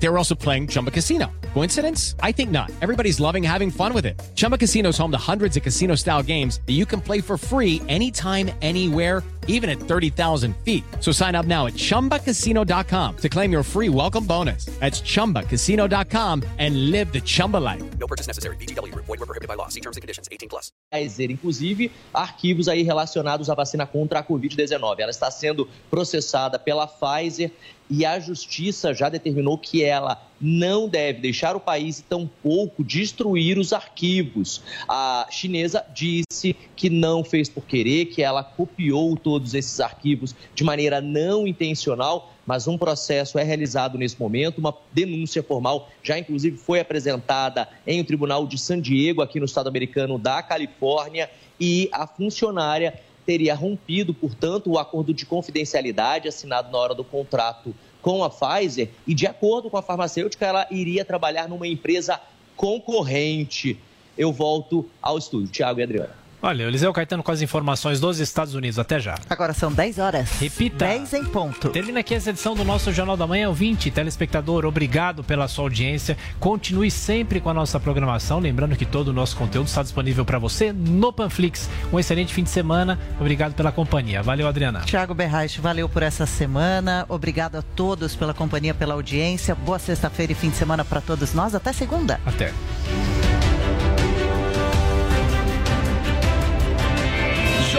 They were also playing Chumba Casino. Coincidence? I think not. Everybody's loving having fun with it. Chumba Casino is home to hundreds of casino style games that you can play for free anytime, anywhere, even at 30,000 feet. So sign up now at chumbacasino.com to claim your free welcome bonus. That's chumbacasino.com and live the Chumba life. No purchase necessary. VGW Group. Void were prohibited by law. See terms and conditions. 18 plus. inclusive arquivos aí relacionados à vacina contra a Covid-19. Ela está sendo processada pela Pfizer e a justiça já determinou que ela não deve deixar o país e tampouco destruir os arquivos. A chinesa disse que não fez por querer, que ela copiou todos esses arquivos de maneira não intencional, mas um processo é realizado nesse momento, uma denúncia formal já inclusive foi apresentada em um tribunal de San Diego, aqui no estado americano da Califórnia, e a funcionária teria rompido, portanto, o acordo de confidencialidade assinado na hora do contrato com a Pfizer e, de acordo com a farmacêutica, ela iria trabalhar numa empresa concorrente. Eu volto ao estúdio. Tiago e Adriana. Olha, Eliseu Caetano com as informações dos Estados Unidos. Até já. Agora são 10 horas. Repita. 10 em ponto. Termina aqui essa edição do nosso Jornal da Manhã. 20, telespectador, obrigado pela sua audiência. Continue sempre com a nossa programação. Lembrando que todo o nosso conteúdo está disponível para você no Panflix. Um excelente fim de semana. Obrigado pela companhia. Valeu, Adriana. Tiago Berraich, valeu por essa semana. Obrigado a todos pela companhia, pela audiência. Boa sexta-feira e fim de semana para todos nós. Até segunda. Até.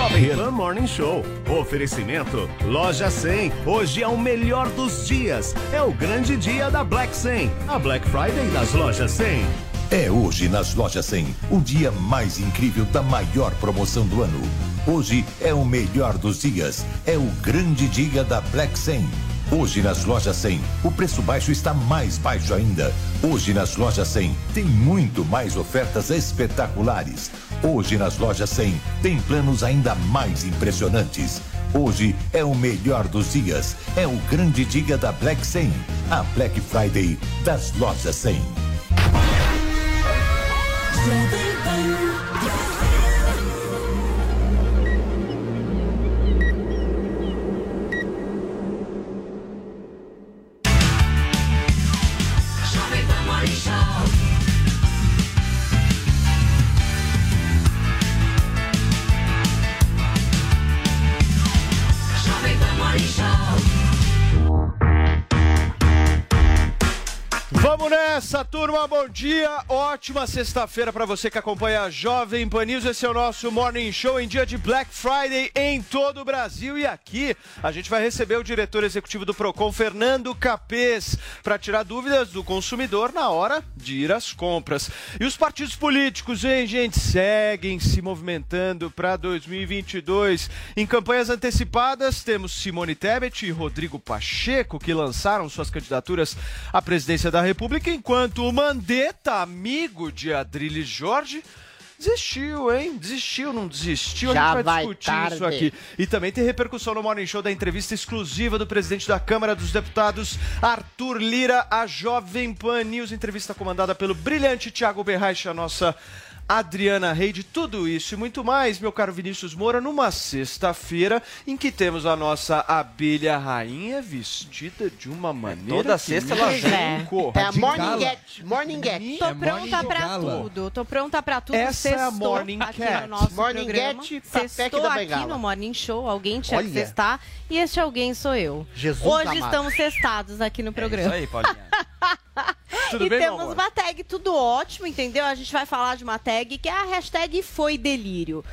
Jovem Pan Morning Show. Oferecimento Loja 100. Hoje é o melhor dos dias. É o grande dia da Black 100. A Black Friday das Lojas 100. É hoje nas Lojas 100, o dia mais incrível da maior promoção do ano. Hoje é o melhor dos dias. É o grande dia da Black 100. Hoje nas lojas 100, o preço baixo está mais baixo ainda. Hoje nas lojas 100 tem muito mais ofertas espetaculares. Hoje nas lojas 100 tem planos ainda mais impressionantes. Hoje é o melhor dos dias. É o grande dia da Black 100, a Black Friday das lojas 100. Vamos nessa, turma. Bom dia. Ótima sexta-feira para você que acompanha a Jovem Pan News. Esse é o nosso Morning Show em dia de Black Friday em todo o Brasil. E aqui a gente vai receber o diretor executivo do Procon, Fernando Capês, para tirar dúvidas do consumidor na hora de ir às compras. E os partidos políticos, hein, gente, seguem se movimentando para 2022. Em campanhas antecipadas, temos Simone Tebet e Rodrigo Pacheco que lançaram suas candidaturas à presidência da República, enquanto o Mandetta, amigo de Adrilles Jorge, desistiu, hein? Desistiu, não desistiu? Já a gente vai, vai discutir tarde. isso aqui. E também tem repercussão no Morning Show da entrevista exclusiva do presidente da Câmara dos Deputados, Arthur Lira, a Jovem Pan News, entrevista comandada pelo brilhante Thiago Berraich, a nossa Adriana Reide, tudo isso e muito mais, meu caro Vinícius Moura, numa sexta-feira em que temos a nossa abelha rainha vestida de uma maneira. toda que sexta ela vem. chocou. É a Morning Get. Morning Get. Tô pronta pra tudo. Tô pronta pra tudo. Essa é a Sextou Morning aqui Cat. no nosso Morning programa. Sextou da aqui no Morning Show. Alguém tinha que Olha. sextar. E este alguém sou eu. Jesus Hoje amado. estamos sextados aqui no programa. É Isso aí, Paulinha. Tudo e bem, temos amor? uma tag tudo ótimo, entendeu? A gente vai falar de uma tag que é a hashtag foi delírio.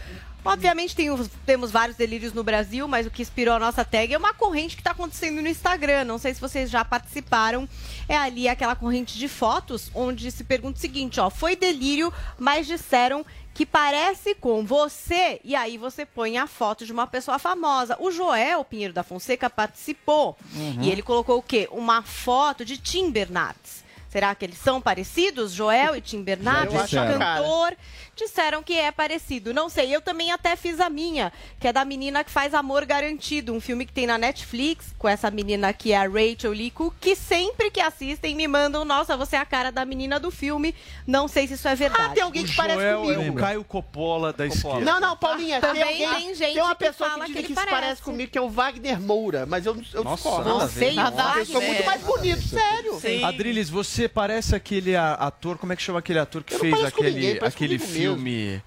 Obviamente tem os- temos vários delírios no Brasil, mas o que inspirou a nossa tag é uma corrente que está acontecendo no Instagram. Não sei se vocês já participaram. É ali aquela corrente de fotos onde se pergunta o seguinte, ó, foi delírio, mas disseram que parece com você, e aí você põe a foto de uma pessoa famosa. O Joel Pinheiro da Fonseca participou. E ele colocou o quê? Uma foto de Tim Bernardes. Será que eles são parecidos? Joel e Tim Bernardes, Eu acho a cara. Disseram que é parecido. Não sei, eu também até fiz a minha, que é da menina que faz Amor Garantido, um filme que tem na Netflix, com essa menina que é a Rachel Cook, que sempre que assistem me mandam, nossa, você é a cara da menina do filme. Não sei se isso é verdade. Ah, tem alguém O que parece Joel é comigo. o Caio Coppola da esquerda. Não, não, Paulinha, tem, Também alguém, tem gente tem uma que pessoa fala que que que, se parece parece. comigo, que é o Wagner Moura, mas eu, eu Nossa, discordo. Não sei, Eu sou muito mais bonito, sério. Sim. Adriles, você parece aquele ator, como é que chama aquele ator que Eu fez aquele, ninguém, aquele comigo filme.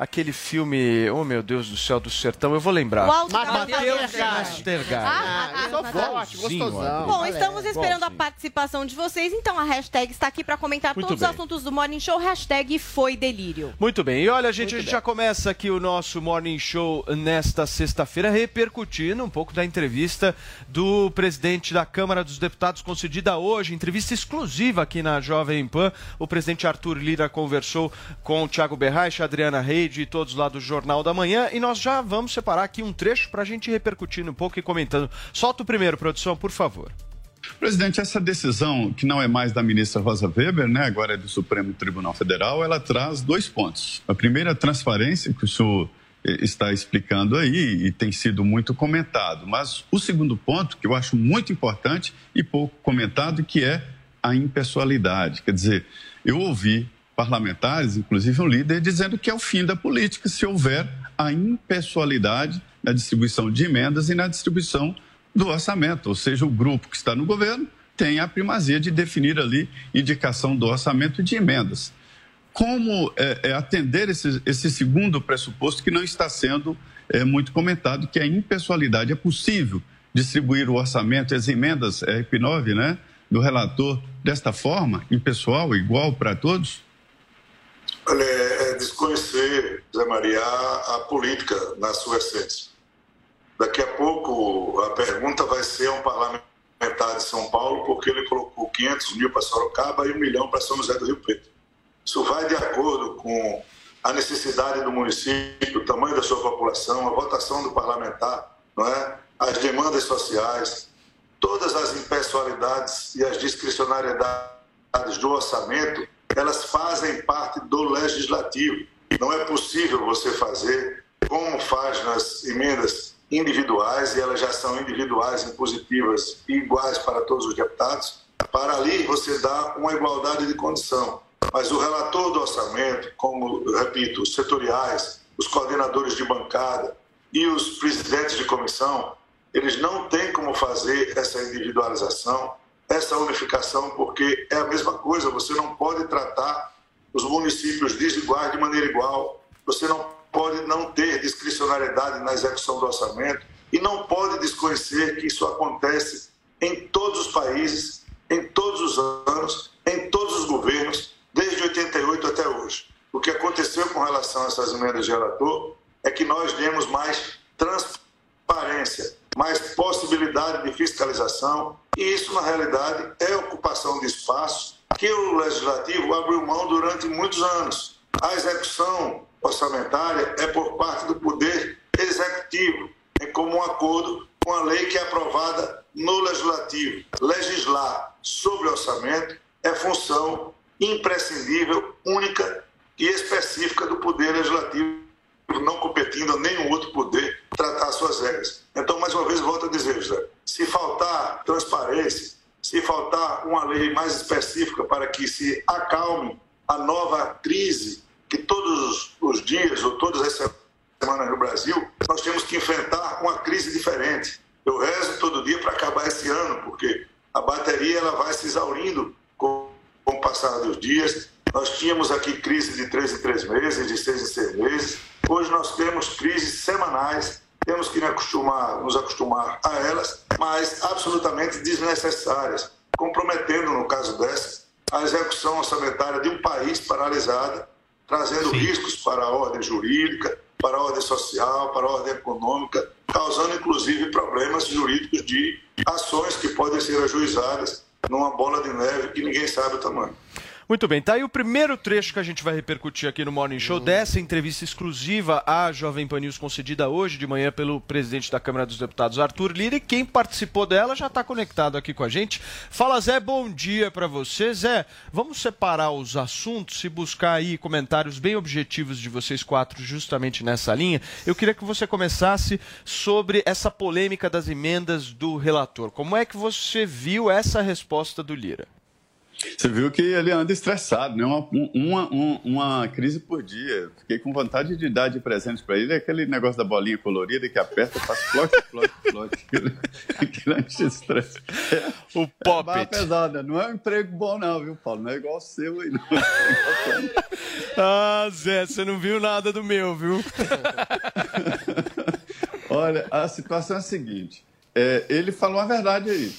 Aquele filme, oh meu Deus do céu, do sertão, eu vou lembrar. Montanha. Westergaard. Ah, Ah, forte, gostosão. Bom, estamos esperando a participação de vocês, então a hashtag está aqui para comentar Muito todos bem. os assuntos do Morning Show, hashtag foi delírio. Muito bem, e olha, gente, Muito a gente bem. já começa aqui o nosso Morning Show nesta sexta-feira, repercutindo um pouco da entrevista do presidente da Câmara dos Deputados, concedida hoje, entrevista exclusiva aqui na Jovem Pan. O presidente Arthur Lira conversou com o Thiago Berraich, Adriana Reide e todos lá do Jornal da Manhã, e nós já vamos separar aqui um trecho para a gente ir repercutindo um pouco e comentando. Solta o primeiro, produção, por favor. Presidente, essa decisão, que não é mais da ministra Rosa Weber, né, agora é do Supremo Tribunal Federal, ela traz dois pontos. A primeira, a transparência, que o senhor eh, está explicando aí e tem sido muito comentado. Mas o segundo ponto, que eu acho muito importante e pouco comentado, que é a impessoalidade. Quer dizer, eu ouvi parlamentares, inclusive um líder, dizendo que é o fim da política se houver a impessoalidade na distribuição de emendas e na distribuição do orçamento, ou seja, o grupo que está no governo tem a primazia de definir ali indicação do orçamento de emendas. Como é, é, atender esse, esse, segundo pressuposto que não está sendo é, muito comentado, que a impessoalidade é possível distribuir o orçamento e as emendas é, IP9, né, do relator desta forma, impessoal, igual para todos? Olha, é desconhecer, Zé Maria, a, política na sua essência. Daqui a pouco a pergunta vai ser a um parlamentar de São Paulo, porque ele colocou 500 mil para Sorocaba e um milhão para São José do Rio Preto. Isso vai de acordo com a necessidade do município, o tamanho da sua população, a votação do parlamentar, não é? as demandas sociais, todas as impessoalidades e as discricionariedades do orçamento, elas fazem parte do legislativo. Não é possível você fazer como faz nas emendas individuais, e elas já são individuais, impositivas iguais para todos os deputados, para ali você dar uma igualdade de condição. Mas o relator do orçamento, como, repito, os setoriais, os coordenadores de bancada e os presidentes de comissão, eles não têm como fazer essa individualização, essa unificação, porque é a mesma coisa, você não pode tratar os municípios desiguais de maneira igual, você não pode não ter discricionariedade na execução do orçamento. E não pode desconhecer que isso acontece em todos os países, em todos os anos, em todos os governos, desde 88 até hoje. O que aconteceu com relação a essas emendas de relator é que nós demos mais transparência, mais possibilidade de fiscalização e isso, na realidade, é ocupação de espaço que o Legislativo abriu mão durante muitos anos. A execução orçamentária é por parte do Poder Executivo, em comum acordo com a lei que é aprovada no Legislativo. Legislar sobre orçamento é função imprescindível, única e específica do Poder Legislativo, não competindo a nenhum outro poder tratar suas regras. Então, mais uma vez, volto a dizer, José, se faltar transparência, se faltar uma lei mais específica para que se acalme a nova crise que todos os dias ou todas as semanas no Brasil, nós temos que enfrentar uma crise diferente. Eu rezo todo dia para acabar esse ano, porque a bateria ela vai se exaurindo com, o passar dos dias. Nós tínhamos aqui crise de três em três meses, de seis em seis meses. Hoje nós temos crises semanais, temos que nos acostumar, nos acostumar a elas, mas absolutamente desnecessárias, comprometendo, no caso dessas, a execução orçamentária de um país paralisado, trazendo Sim. riscos para a ordem jurídica, para a ordem social, para a ordem econômica, causando inclusive problemas jurídicos de ações que podem ser ajuizadas numa bola de neve que ninguém sabe o tamanho. Muito bem, tá aí o primeiro trecho que a gente vai repercutir aqui no Morning Show dessa entrevista exclusiva à Jovem Pan News concedida hoje de manhã pelo presidente da Câmara dos Deputados, Arthur Lira, e quem participou dela já está conectado aqui com a gente. Fala Zé, bom dia para você. Zé, vamos separar os assuntos e buscar aí comentários bem objetivos de vocês quatro justamente nessa linha. Eu queria que você começasse sobre essa polêmica das emendas do relator. Como é que você viu essa resposta do Lira? Você viu que ele anda estressado, né? Uma, uma, uma, uma crise por dia. Fiquei com vontade de dar de presente para ele aquele negócio da bolinha colorida que aperta, faz flote, flote, flote. Aquilo anti-estresse. É, o pop. É pesada. Não é um emprego bom, não, viu, Paulo? Não é igual o seu aí, não. ah, Zé, você não viu nada do meu, viu? Olha, a situação é a seguinte. É, ele falou a verdade aí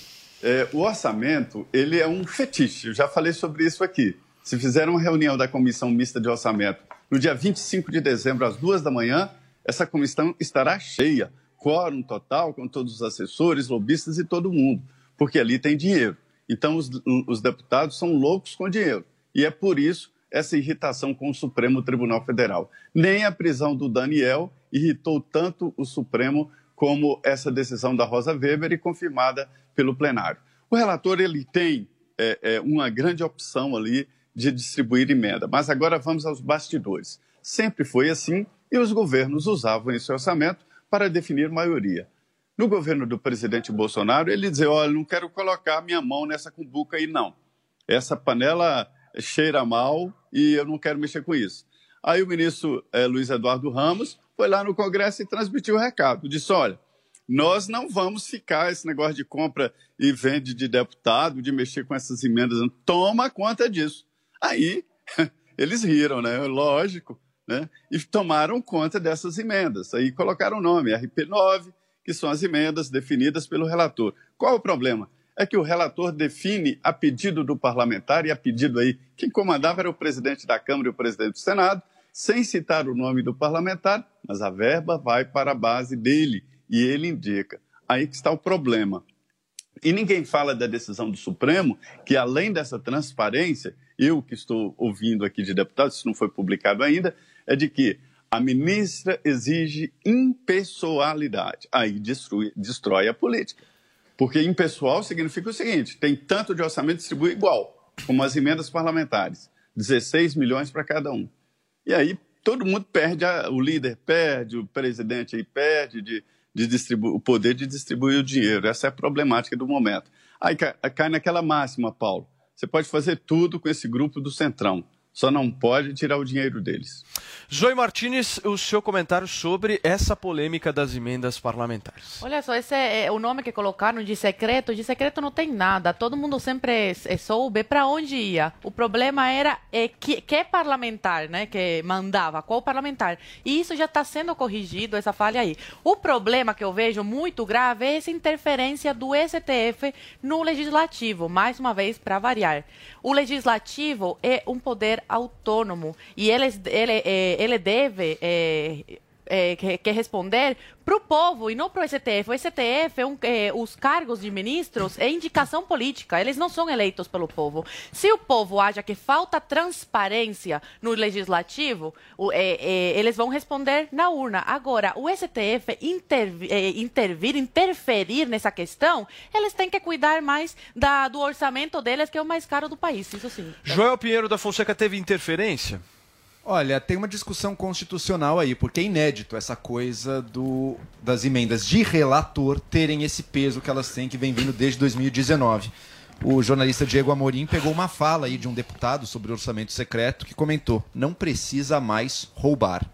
é, o orçamento ele é um fetiche. Eu já falei sobre isso aqui. Se fizer uma reunião da Comissão Mista de Orçamento no dia 25 de dezembro, às duas da manhã, essa comissão estará cheia, quórum total, com todos os assessores, lobistas e todo mundo, porque ali tem dinheiro. Então, os, os deputados são loucos com dinheiro. E é por isso essa irritação com o Supremo Tribunal Federal. Nem a prisão do Daniel irritou tanto o Supremo como essa decisão da Rosa Weber e confirmada pelo plenário. O relator ele tem é, é, uma grande opção ali de distribuir emenda, mas agora vamos aos bastidores. Sempre foi assim e os governos usavam esse orçamento para definir maioria. No governo do presidente Bolsonaro, ele dizia: olha, não quero colocar minha mão nessa cumbuca aí, não. Essa panela cheira mal e eu não quero mexer com isso. Aí o ministro é, Luiz Eduardo Ramos foi lá no Congresso e transmitiu o recado. Disse: olha, nós não vamos ficar esse negócio de compra e vende de deputado, de mexer com essas emendas. Toma conta disso. Aí eles riram, né? Lógico, né? E tomaram conta dessas emendas. Aí colocaram o nome, RP9, que são as emendas definidas pelo relator. Qual o problema? É que o relator define a pedido do parlamentar e a pedido aí, quem comandava era o presidente da Câmara e o presidente do Senado, sem citar o nome do parlamentar, mas a verba vai para a base dele e ele indica. Aí que está o problema. E ninguém fala da decisão do Supremo, que além dessa transparência, eu que estou ouvindo aqui de deputados, isso não foi publicado ainda, é de que a ministra exige impessoalidade. Aí destrói, destrói a política. Porque impessoal significa o seguinte: tem tanto de orçamento distribui igual, como as emendas parlamentares. 16 milhões para cada um. E aí todo mundo perde, a, o líder perde, o presidente aí perde de, de distribuir, o poder de distribuir o dinheiro. Essa é a problemática do momento. Aí cai, cai naquela máxima, Paulo. Você pode fazer tudo com esse grupo do Centrão só não pode tirar o dinheiro deles. Zoe Martinez, o seu comentário sobre essa polêmica das emendas parlamentares. Olha só, esse é o nome que colocaram de secreto. De secreto não tem nada. Todo mundo sempre soube para onde ia. O problema era é, que, que parlamentar, né, que mandava, qual parlamentar. E isso já está sendo corrigido, essa falha aí. O problema que eu vejo muito grave é essa interferência do STF no legislativo, mais uma vez para variar. O legislativo é um poder autônomo e ele, ele, ele deve é, quer responder para o povo e não para o STF. O STF, é um, é, os cargos de ministros é indicação política, eles não são eleitos pelo povo. Se o povo acha que falta transparência no legislativo, o, é, é eles vão responder na urna. Agora, o STF intervir, é, intervir, interferir nessa questão, eles têm que cuidar mais da, do orçamento deles, que é o mais caro do país, isso sim. Joel Pinheiro da Fonseca teve interferência? Olha, tem uma discussão constitucional aí, porque é inédito essa coisa do, das emendas de relator terem esse peso que elas têm, que vem vindo desde 2019. O jornalista Diego Amorim pegou uma fala aí de um deputado sobre orçamento secreto que comentou: não precisa mais roubar.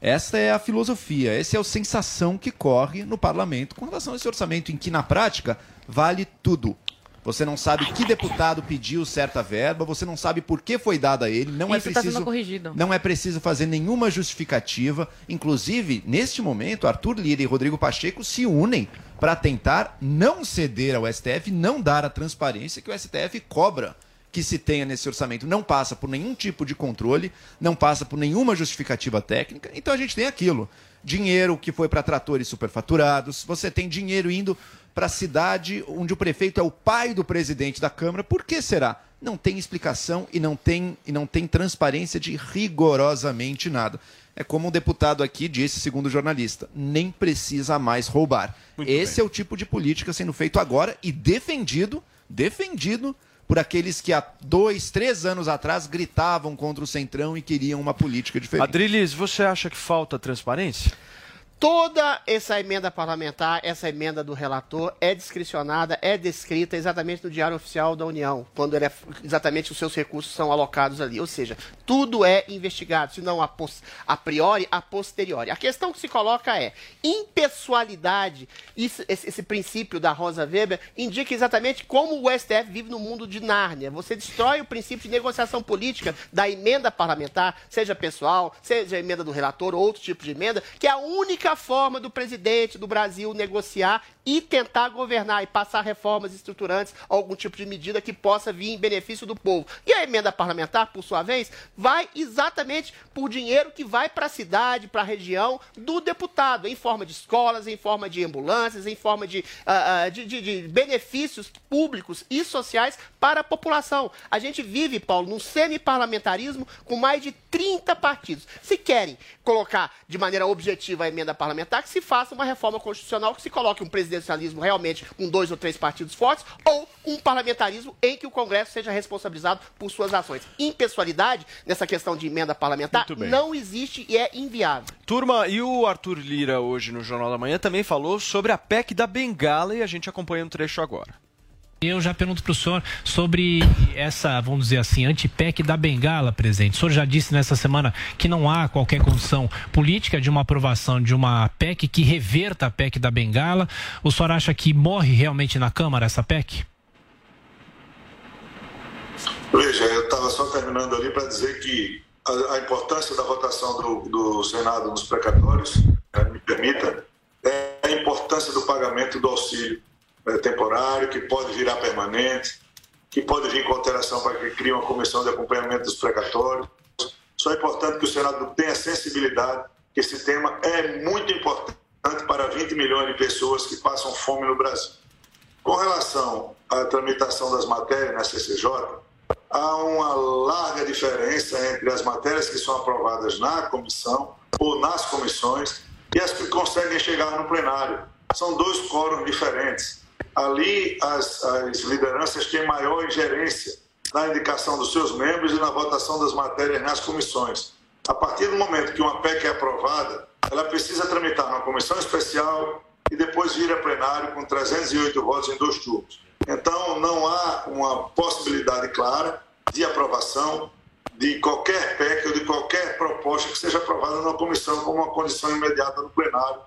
Essa é a filosofia, essa é a sensação que corre no parlamento com relação a esse orçamento, em que na prática vale tudo. Você não sabe que deputado pediu certa verba, você não sabe por que foi dada a ele, não é Isso é preciso corrigido. não é preciso fazer nenhuma justificativa. Inclusive, neste momento, Arthur Lira e Rodrigo Pacheco se unem para tentar não ceder ao STF, não dar a transparência que o STF cobra que se tenha nesse orçamento não passa por nenhum tipo de controle, não passa por nenhuma justificativa técnica. Então a gente tem aquilo: dinheiro que foi para tratores superfaturados, você tem dinheiro indo para a cidade onde o prefeito é o pai do presidente da Câmara. Por que será? não tem explicação e não tem, e não tem transparência de rigorosamente nada. É como um deputado aqui disse, segundo o jornalista, nem precisa mais roubar. Esse é o tipo de política sendo feito agora e defendido, defendido por aqueles que há dois, três anos atrás gritavam contra o Centrão e queriam uma política diferente. Adriles, você acha que falta transparência? Toda essa emenda parlamentar, essa emenda do relator, é discricionada, é descrita exatamente no Diário Oficial da União, quando é, exatamente os seus recursos são alocados ali. Ou seja, tudo é investigado, se não a, pos, a priori, a posteriori. A questão que se coloca é, impessoalidade, isso, esse, esse princípio da Rosa Weber, indica exatamente como o STF vive no mundo de Nárnia. Você destrói o princípio de negociação política da emenda parlamentar, seja pessoal, seja emenda do relator, ou outro tipo de emenda, que é a única forma do presidente do Brasil negociar e tentar governar e passar reformas estruturantes, algum tipo de medida que possa vir em benefício do povo. E a emenda parlamentar, por sua vez, vai exatamente por dinheiro que vai para a cidade, para a região do deputado, em forma de escolas, em forma de ambulâncias, em forma de, uh, de, de, de benefícios públicos e sociais para a população. A gente vive, Paulo, num semi-parlamentarismo com mais de 30 partidos. Se querem colocar de maneira objetiva a emenda parlamentar, que se faça uma reforma constitucional, que se coloque um presidencialismo realmente com dois ou três partidos fortes, ou um parlamentarismo em que o Congresso seja responsabilizado por suas ações. Impessoalidade, nessa questão de emenda parlamentar, não existe e é inviável. Turma, e o Arthur Lira hoje no Jornal da Manhã também falou sobre a PEC da Bengala e a gente acompanha um trecho agora. Eu já pergunto para o senhor sobre essa, vamos dizer assim, anti-PEC da Bengala, presidente. O senhor já disse nessa semana que não há qualquer condição política de uma aprovação de uma PEC que reverta a PEC da Bengala. O senhor acha que morre realmente na Câmara essa PEC? Veja, eu estava só terminando ali para dizer que a, a, importância da votação do, do Senado nos precatórios, né, me permita, é a importância do pagamento do auxílio temporário, que pode virar permanente, que pode vir com alteração para que crie uma comissão de acompanhamento dos precatórios. Só é importante que o Senado tenha sensibilidade que esse tema é muito importante para 20 milhões de pessoas que passam fome no Brasil. Com relação à tramitação das matérias na CCJ, há uma larga diferença entre as matérias que são aprovadas na comissão ou nas comissões e as que conseguem chegar no plenário. São dois quóruns diferentes. Ali, as, as lideranças têm maior ingerência na indicação dos seus membros e na votação das matérias nas comissões. A partir do momento que uma PEC é aprovada, ela precisa tramitar numa comissão especial e depois vir a plenário com 308 votos em dois turnos. Então, não há uma possibilidade clara de aprovação de qualquer PEC ou de qualquer proposta que seja aprovada numa comissão como uma condição imediata no plenário,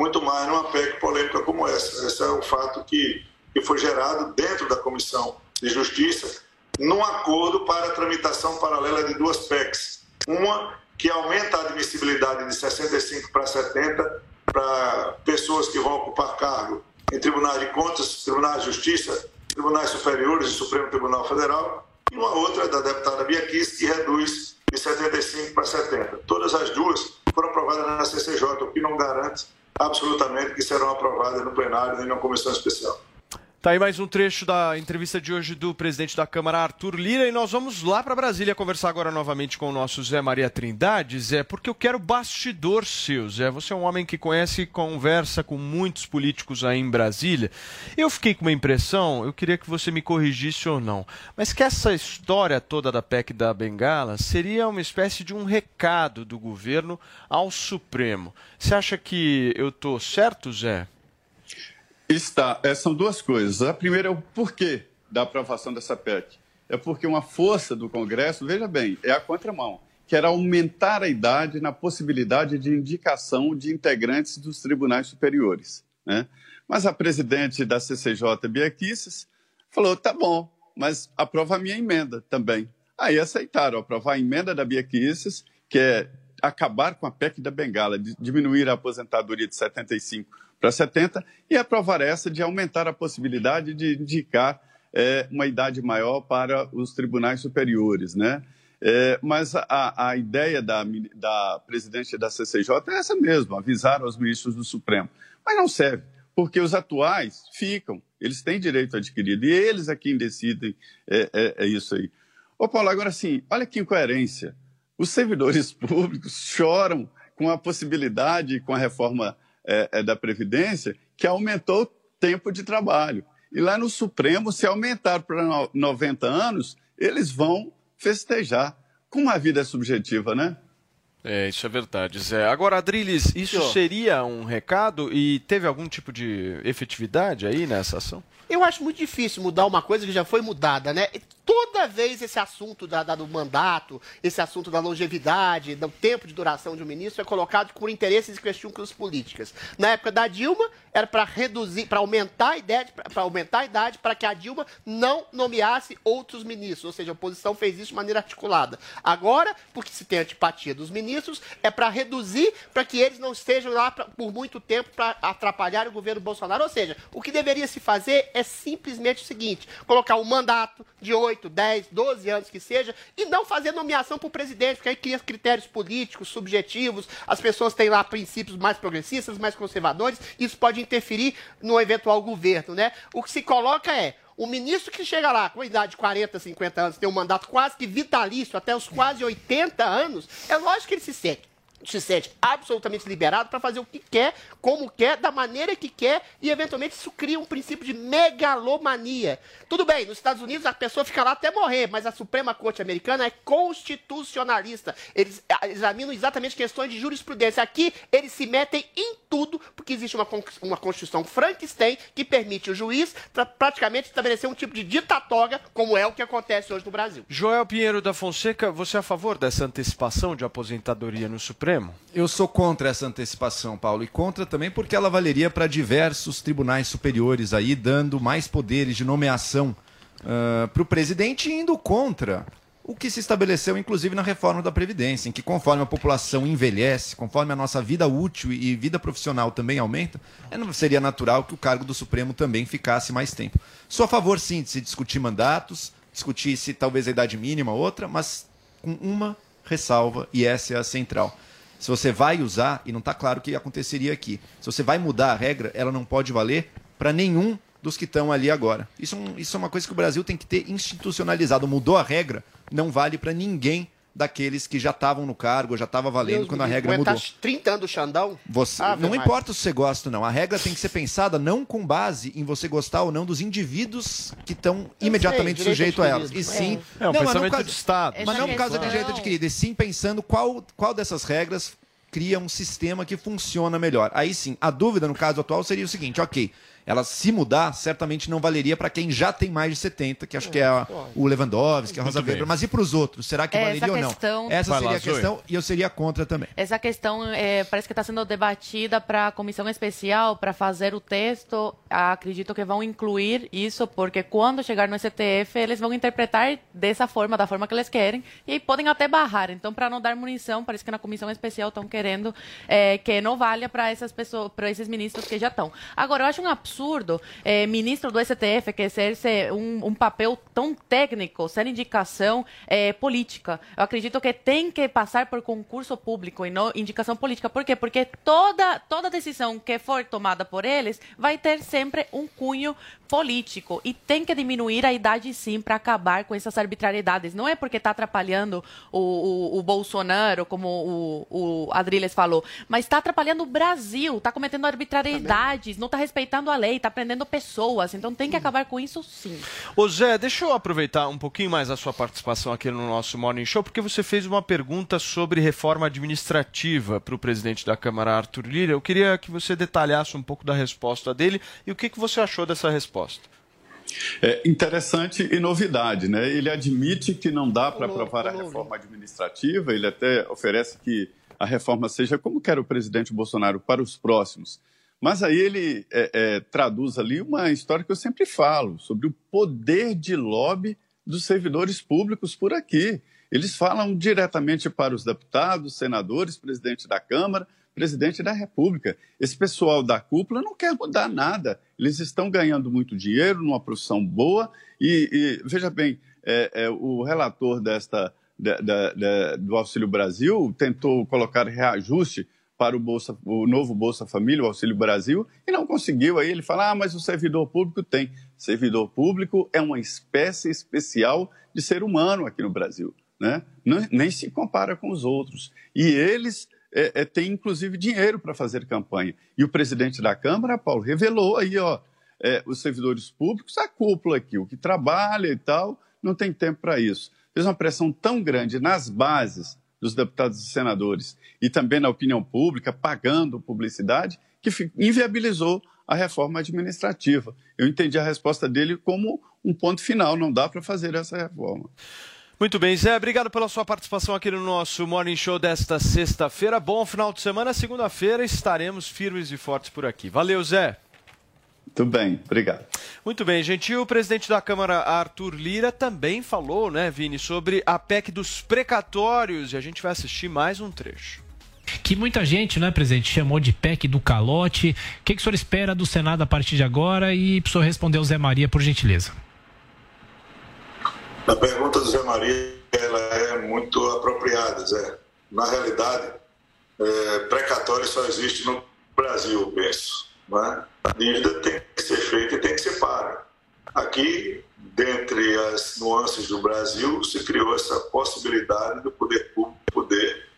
muito mais numa PEC polêmica como essa. Esse é o fato que, que foi gerado dentro da Comissão de Justiça, num acordo para a tramitação paralela de duas PECs. Uma que aumenta a admissibilidade de 65 para 70 para pessoas que vão ocupar cargo em tribunais de contas, tribunais de justiça, tribunais superiores e Supremo Tribunal Federal, e uma outra da deputada Bia Kiss, que reduz de 75 para 70. Todas as duas foram aprovadas na CCJ, o que não garante absolutamente que serão aprovadas no plenário e na comissão especial. Tá aí mais um trecho da entrevista de hoje do presidente da Câmara, Arthur Lira, e nós vamos lá para Brasília conversar agora novamente com o nosso Zé Maria Trindade, Zé, porque eu quero bastidor seu, Zé. Você é um homem que conhece e conversa com muitos políticos aí em Brasília. Eu fiquei com uma impressão, eu queria que você me corrigisse ou não, mas que essa história toda da PEC da Bengala seria uma espécie de um recado do governo ao Supremo. Você acha que eu estou certo, Zé? Está. É, são duas coisas. A primeira é o porquê da aprovação dessa PEC. É porque uma força do Congresso, veja bem, é a contramão, que era aumentar a idade na possibilidade de indicação de integrantes dos tribunais superiores. Né? Mas a presidente da CCJ, Bia Kicis, falou: tá bom, mas aprova a minha emenda também. Aí aceitaram aprovar a emenda da Bia Kicis, que é acabar com a PEC da Bengala, diminuir a aposentadoria de 75 para 70 e aprovar essa de aumentar a possibilidade de indicar é, uma idade maior para os tribunais superiores, né? É, mas a, a ideia da, da presidente da CCJ é essa mesmo, avisar aos ministros do Supremo. Mas não serve. porque os atuais ficam, eles têm direito adquirido, e eles é quem decidem é, é, é isso aí. Ô Paulo, agora sim, olha que incoerência. Os servidores públicos choram com a possibilidade, com a reforma é, é, da Previdência, que aumentou o tempo de trabalho. E lá no Supremo, se aumentar para 90 anos, eles vão festejar. Como a vida é subjetiva, né? É, isso é verdade, Zé. Agora, Adriles, isso seria um recado e teve algum tipo de efetividade aí nessa ação? Eu acho muito difícil mudar uma coisa que já foi mudada, né? Toda vez esse assunto da, da- do mandato, esse assunto da longevidade, do tempo de duração de um ministro é colocado por interesses e questões políticas. Na época da Dilma, era para reduzir, para aumentar a idade, para aumentar a idade para que a Dilma não nomeasse outros ministros, ou seja, a oposição fez isso de maneira articulada. Agora, porque se tem antipatia dos ministros, é para reduzir para que eles não estejam lá pra- por muito tempo para atrapalhar o governo Bolsonaro. Ou seja, o que deveria se fazer é simplesmente o seguinte: colocar um mandato de 8, 10, 12 anos que seja, e não fazer nomeação para o presidente, porque aí cria critérios políticos, subjetivos, as pessoas têm lá princípios mais progressistas, mais conservadores, isso pode interferir no eventual governo, né? O que se coloca é o ministro que chega lá com a idade de 40, 50 anos, tem um mandato quase que vitalício, até os quase 80 anos, é lógico que ele se sente se sente absolutamente liberado para fazer o que quer, como quer, da maneira que quer, e eventualmente isso cria um princípio de megalomania. Tudo bem, nos Estados Unidos a pessoa fica lá até morrer, mas a Suprema Corte Americana é constitucionalista. Eles ah, examinam exatamente questões de jurisprudência. Aqui eles se metem em tudo, porque existe uma, uma Constituição Frankenstein que permite o juiz pra- praticamente estabelecer um tipo de ditatória, como é o que acontece hoje no Brasil. Joel Pinheiro da Fonseca, você é a favor dessa antecipação de aposentadoria no Supremo? Eu sou contra essa antecipação, Paulo, e contra também porque ela valeria para diversos tribunais superiores aí, dando mais poderes de nomeação para o presidente, indo contra o que se estabeleceu, inclusive, na reforma da Previdência, em que conforme a população envelhece, conforme a nossa vida útil e vida profissional também aumenta, é, seria natural que o cargo do Supremo também ficasse mais tempo. Sou a favor, sim, de se discutir mandatos, discutir se talvez a idade mínima ou outra, mas com uma ressalva, e essa é a central. Se você vai usar, e não está claro o que aconteceria aqui, se você vai mudar a regra, ela não pode valer para nenhum dos que estão ali agora. Isso, é isso é uma coisa que o Brasil tem que ter institucionalizado. Mudou a regra, não vale para ninguém daqueles que já estavam no cargo, já estava valendo Deus quando a regra mudou. 30 anos do Xandão? Você, Ave não importa se você gosta ou não. A regra tem que ser pensada não com base em você gostar ou não dos indivíduos que estão imediatamente sujeitos a elas. E sim. É, um mas não por pensamento causa- de Estado. Mas não por causa do Essa direito adquirido, e sim pensando qual, qual dessas regras cria um sistema que funciona melhor. Aí sim, a dúvida no caso atual seria o seguinte: ok, ela se mudar, certamente não valeria para quem já tem mais de 70, que acho que é a- o Lewandowski, a Rosa. Weber. Mas e para os outros? Será que Essa valeria ou não? questão- Essa Vai seria lá, a questão e eu seria contra também. Essa questão é, parece que está sendo debatida para a comissão especial para fazer o texto. Acredito que vão incluir isso, porque quando chegar no STF, eles vão interpretar dessa forma, da forma que eles querem, e podem até barrar. Então, para não dar munição, parece que na comissão especial estão querendo é, que não valha para essas pessoas, para esses ministros que já estão. Agora, eu acho um absurdo é, ministro do STF que exerce um, um papel tão técnico, sem indicação é, política. Eu acredito que tem que passar por concurso público e não indicação política. Por quê? Porque toda, toda decisão que for tomada por eles vai ter sempre um cunho político e tem que diminuir a idade sim para acabar com essas arbitrariedades. Não é porque está atrapalhando o, o, o Bolsonaro, como o, o Adriles falou, mas está atrapalhando o Brasil, está cometendo arbitrariedades, não está respeitando a lei, está prendendo pessoas. Então tem que acabar com isso sim. Ô Zé, deixa eu aproveitar um pouquinho mais a sua participação aqui no nosso Morning Show, porque você fez uma pergunta sobre reforma administrativa para o presidente da Câmara, Arthur Lira. Eu queria que você detalhasse um pouco da resposta dele e o que, que você achou dessa resposta. É interessante e novidade, né? Ele admite que não dá para aprovar a reforma administrativa, ele até oferece que a reforma seja como quer o presidente Bolsonaro para os próximos. Mas aí ele é, é, traduz ali uma história que eu sempre falo, sobre o poder de lobby dos servidores públicos por aqui. Eles falam diretamente para os deputados, senadores, presidente da Câmara, presidente da República. Esse pessoal da cúpula não quer mudar nada. Eles estão ganhando muito dinheiro numa profissão boa e, e, veja bem, é, é, o relator desta do Auxílio Brasil tentou colocar reajuste para o, Bolsa, o novo Bolsa Família, o Auxílio Brasil, e não conseguiu. Aí ele fala: ah, mas o servidor público tem. Servidor público é uma espécie especial de ser humano aqui no Brasil. Né? Nem se compara com os outros. E eles é, é, têm, inclusive, dinheiro para fazer campanha. E o presidente da Câmara, Paulo, revelou aí, ó, é, os servidores públicos, a cúpula aqui, o que trabalha e tal, não tem tempo para isso. Fez uma pressão tão grande nas bases dos deputados e senadores e também na opinião pública, pagando publicidade, que inviabilizou a reforma administrativa. Eu entendi a resposta dele como um ponto final, não dá para fazer essa reforma. Muito bem, Zé, obrigado pela sua participação aqui no nosso Morning Show desta sexta-feira. Bom final de semana. Segunda-feira estaremos firmes e fortes por aqui. Valeu, Zé. Muito bem, obrigado. Muito bem, gente. E o presidente da Câmara, Arthur Lira, também falou, né, Vini, sobre a PEC dos precatórios. E a gente vai assistir mais um trecho. Que muita gente, né, presidente, chamou de PEC do calote. O que, que o senhor espera do Senado a partir de agora? E o senhor responder ao Zé Maria, por gentileza. A pergunta do Zé Maria ela é muito apropriada, Zé. Na realidade, é, precatório só existe no Brasil, eu penso. Né? A dívida tem que ser feita e tem que ser paga. Aqui, dentre as nuances do Brasil, se criou essa possibilidade do poder público poder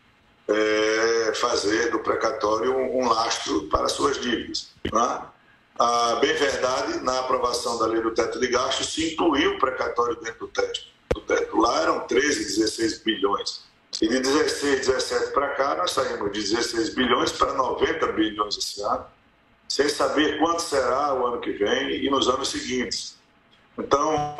é, fazer do precatório um, um, lastro para suas dívidas. Né? Ah, bem verdade, na aprovação da lei do teto de gastos, se incluiu o precatório dentro do teto. Do teto. Lá eram 13, 16 bilhões. E de 16, 17 para cá, nós saímos de 16 bilhões para 90 bilhões esse ano sem saber quanto será o ano que vem e nos anos seguintes. Então,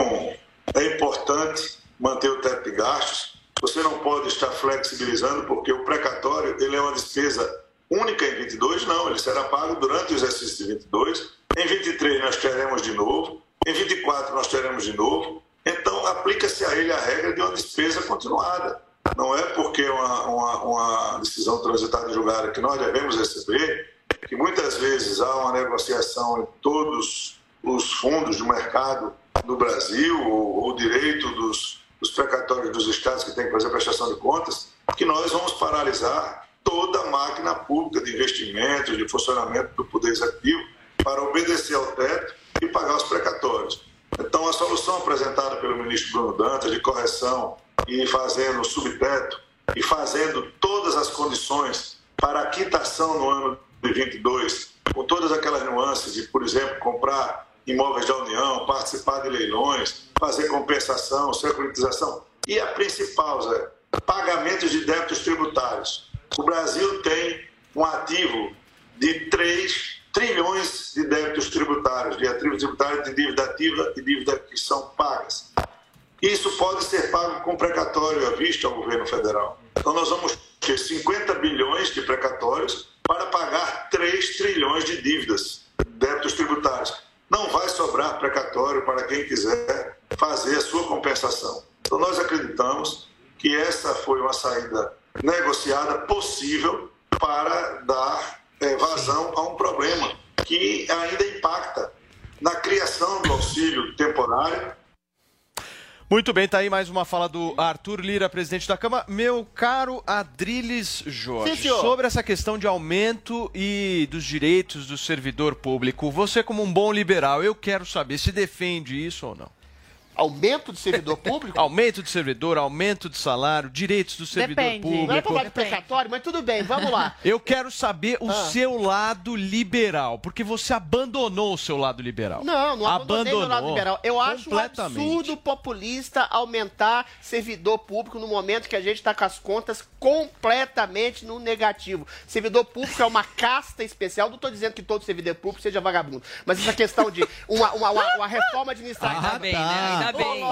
é importante manter o teto de gastos. Você não pode estar flexibilizando, porque o precatório ele é uma despesa única em 22, não, ele será pago durante o exercício de 22. Em 23 nós teremos de novo, em 24 nós teremos de novo. Então, aplica-se a ele a regra de uma despesa continuada. Não é porque uma, uma, uma decisão transitada julgada que nós devemos receber que muitas vezes há uma negociação em todos os fundos do mercado do Brasil, o direito dos, dos precatórios dos estados que têm que fazer prestação de contas, que nós vamos paralisar toda a máquina pública de investimentos, de funcionamento do Poder Executivo, para obedecer ao teto e pagar os precatórios. Então, a solução apresentada pelo ministro Bruno Dantas de correção e fazendo subteto e fazendo todas as condições para a quitação no ano 2022, com todas aquelas nuances de, por exemplo, comprar imóveis da União, participar de leilões, fazer compensação, securitização. E a principal, Zé, pagamentos de débitos tributários. O Brasil tem um ativo de 3 trilhões de débitos tributários, de ativos tributários de dívida ativa e dívida que são pagas. Isso pode ser pago com precatório à vista ao governo federal. Então, nós vamos ter 50 bilhões de precatórios para pagar 3 trilhões de dívidas, débitos tributários. Não vai sobrar precatório para quem quiser fazer a sua compensação. Então, nós acreditamos que essa foi uma saída negociada possível para dar é, vazão a um problema que ainda impacta na criação do auxílio temporário muito bem, tá aí mais uma fala do Arthur Lira, presidente da Câmara. Meu caro Adriles Jorge, Sim, sobre essa questão de aumento e dos direitos do servidor público, você como um bom liberal, eu quero saber se defende isso ou não. Aumento de servidor público? aumento de servidor, aumento de salário, direitos do servidor Depende. público. Não é pra precatório, mas tudo bem, vamos lá. Eu quero saber o Ah. seu lado liberal, porque você abandonou o seu lado liberal. Não, não abandonei meu lado liberal. Eu acho um absurdo populista aumentar servidor público no momento que a gente está com as contas completamente no negativo. Servidor público é uma casta especial. Não estou dizendo que todo servidor público seja vagabundo, mas essa questão de uma, uma, uma- uma reforma administrativa. Ah, bem, né? Ainda bem.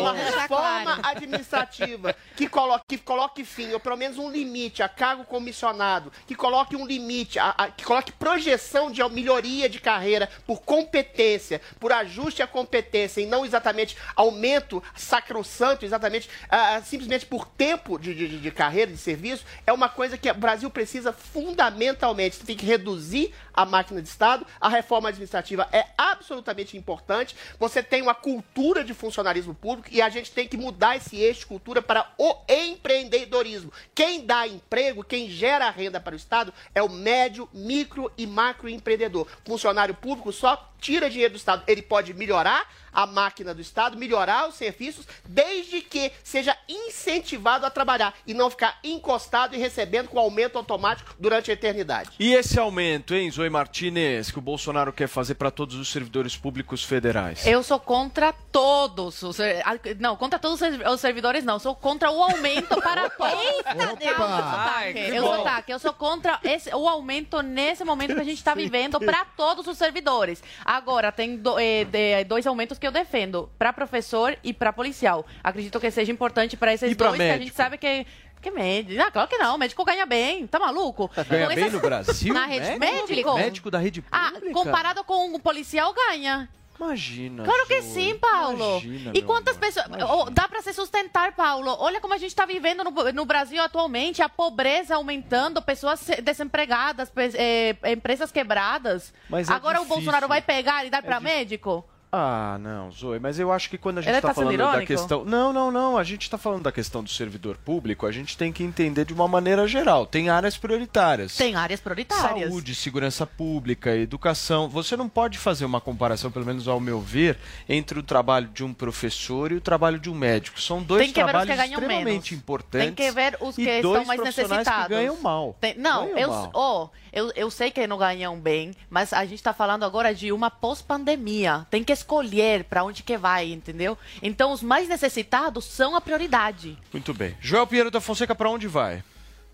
Uma, reforma administrativa que coloque, que coloque fim, ou pelo menos um limite a cargo comissionado, que coloque um limite, a- a- que coloque projeção de melhoria de carreira por competência, por ajuste à competência e não exatamente aumento sacrossanto, exatamente ah, simplesmente por tempo de, de- de carreira, de serviço, é uma coisa que o Brasil precisa fundamentalmente. Você tem que reduzir a máquina de Estado, a reforma administrativa é absolutamente importante. Você tem uma cultura cultura de funcionarismo público e a gente tem que mudar esse eixo de cultura para o empreendedorismo. Quem dá emprego, quem gera renda para o Estado é o médio, micro e macro empreendedor. Funcionário público só tira dinheiro do Estado. Ele pode melhorar a máquina do Estado, melhorar os serviços, desde que seja incentivado a trabalhar e não ficar encostado e recebendo com aumento automático durante a eternidade. E esse aumento, hein, Zoe Martinez, que o Bolsonaro quer fazer para todos os servidores públicos federais? Eu sou contra todos os. ah, Não, contra todos os servi- os servidores, não. Sou contra o aumento para todos. Eita, Deus, eu sou Ai, Eu sou taque. Eu sou contra esse- o aumento nesse momento que a gente está vivendo para todos os servidores. Agora, tem do- eh, de- dois aumentos que eu defendo: para professor e para policial. Acredito que seja importante para esses dois, que a gente médico? sabe que. Que médico? Ah, claro que não. Médico ganha bem. Tá maluco? Ganha bem essas- no Brasil? Na rede Médico? médico? Médico da rede Ah, pública? comparado com o policial, ganha. Imagina. Claro que Zoe. sim, Paulo. Imagina, e quantas pessoas. Oh, dá para se sustentar, Paulo. Olha como a gente está vivendo no, no Brasil atualmente: a pobreza aumentando, pessoas se- desempregadas, pe- eh, empresas quebradas. Mas é Agora o. Bolsonaro vai pegar e dar É para médico? Ah, não, Zoe, mas eu acho que quando a gente está tá sendo falando da irônico? questão. Não, não, não. A gente está falando da questão do servidor público, a gente tem que entender de uma maneira geral. Tem áreas prioritárias. Tem áreas prioritárias. Saúde, segurança pública, educação. Você não pode fazer uma comparação, pelo menos ao meu ver, entre o trabalho de um professor e o trabalho de um médico. São dois trabalhos extremamente menos. importantes. Tem que ver os que estão mais necessitados. que ganham mal. Tem- não, Ganham eu, mal. ó, eu, eu sei que não ganham bem, mas a gente está falando agora de uma pós-pandemia. Tem que escolher para onde que vai, entendeu? Então, os mais necessitados são a prioridade. Muito bem. Joel Pinheiro da Fonseca, para onde vai?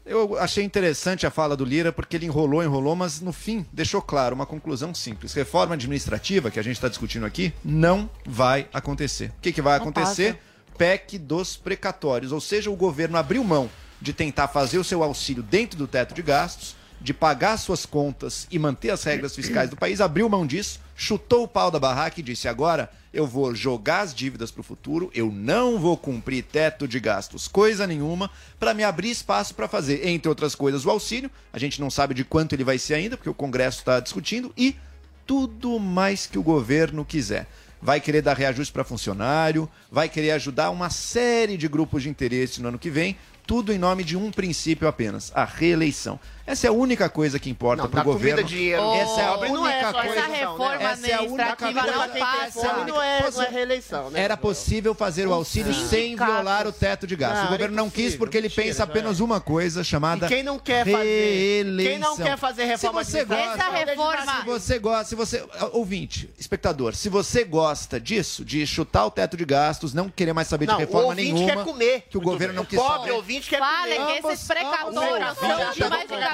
Eu achei interessante a fala do Lira, porque ele enrolou, enrolou, mas no fim deixou claro uma conclusão simples. Reforma administrativa, que a gente está discutindo aqui, não vai acontecer. O que, que vai Não acontecer? PEC dos precatórios. Ou seja, o governo abriu mão de tentar fazer o seu auxílio dentro do teto de gastos, de pagar suas contas e manter as regras fiscais do país, abriu mão disso, chutou o pau da barraca e disse: agora eu vou jogar as dívidas para o futuro, eu não vou cumprir teto de gastos, coisa nenhuma, para me abrir espaço para fazer, entre outras coisas, o auxílio. A gente não sabe de quanto ele vai ser ainda, porque o Congresso está discutindo, e tudo mais que o governo quiser. Vai querer dar reajuste para funcionário, vai querer ajudar uma série de grupos de interesse no ano que vem, tudo em nome de um princípio apenas, a reeleição. Essa é a única coisa que importa para dá o governo. comida, dinheiro. Essa é a Pobre única não é coisa. essa reforma Essa é a única coisa. não Não é, não é reeleição, né? Era possível fazer o auxílio sem violar o teto de gastos. Não, o governo é não quis porque ele mentira, pensa apenas uma coisa chamada E quem não quer fazer- reeleição. quem não quer fazer reforma se você gosta, Essa reforma- Se você gosta, se você ouvinte, espectador, se você gosta disso, de chutar o teto de gastos, não querer mais saber Não, de reforma o ouvinte nenhuma, quer comer. que o governo não quis Pobre saber. ouvinte quer comer. que esses precatórios são de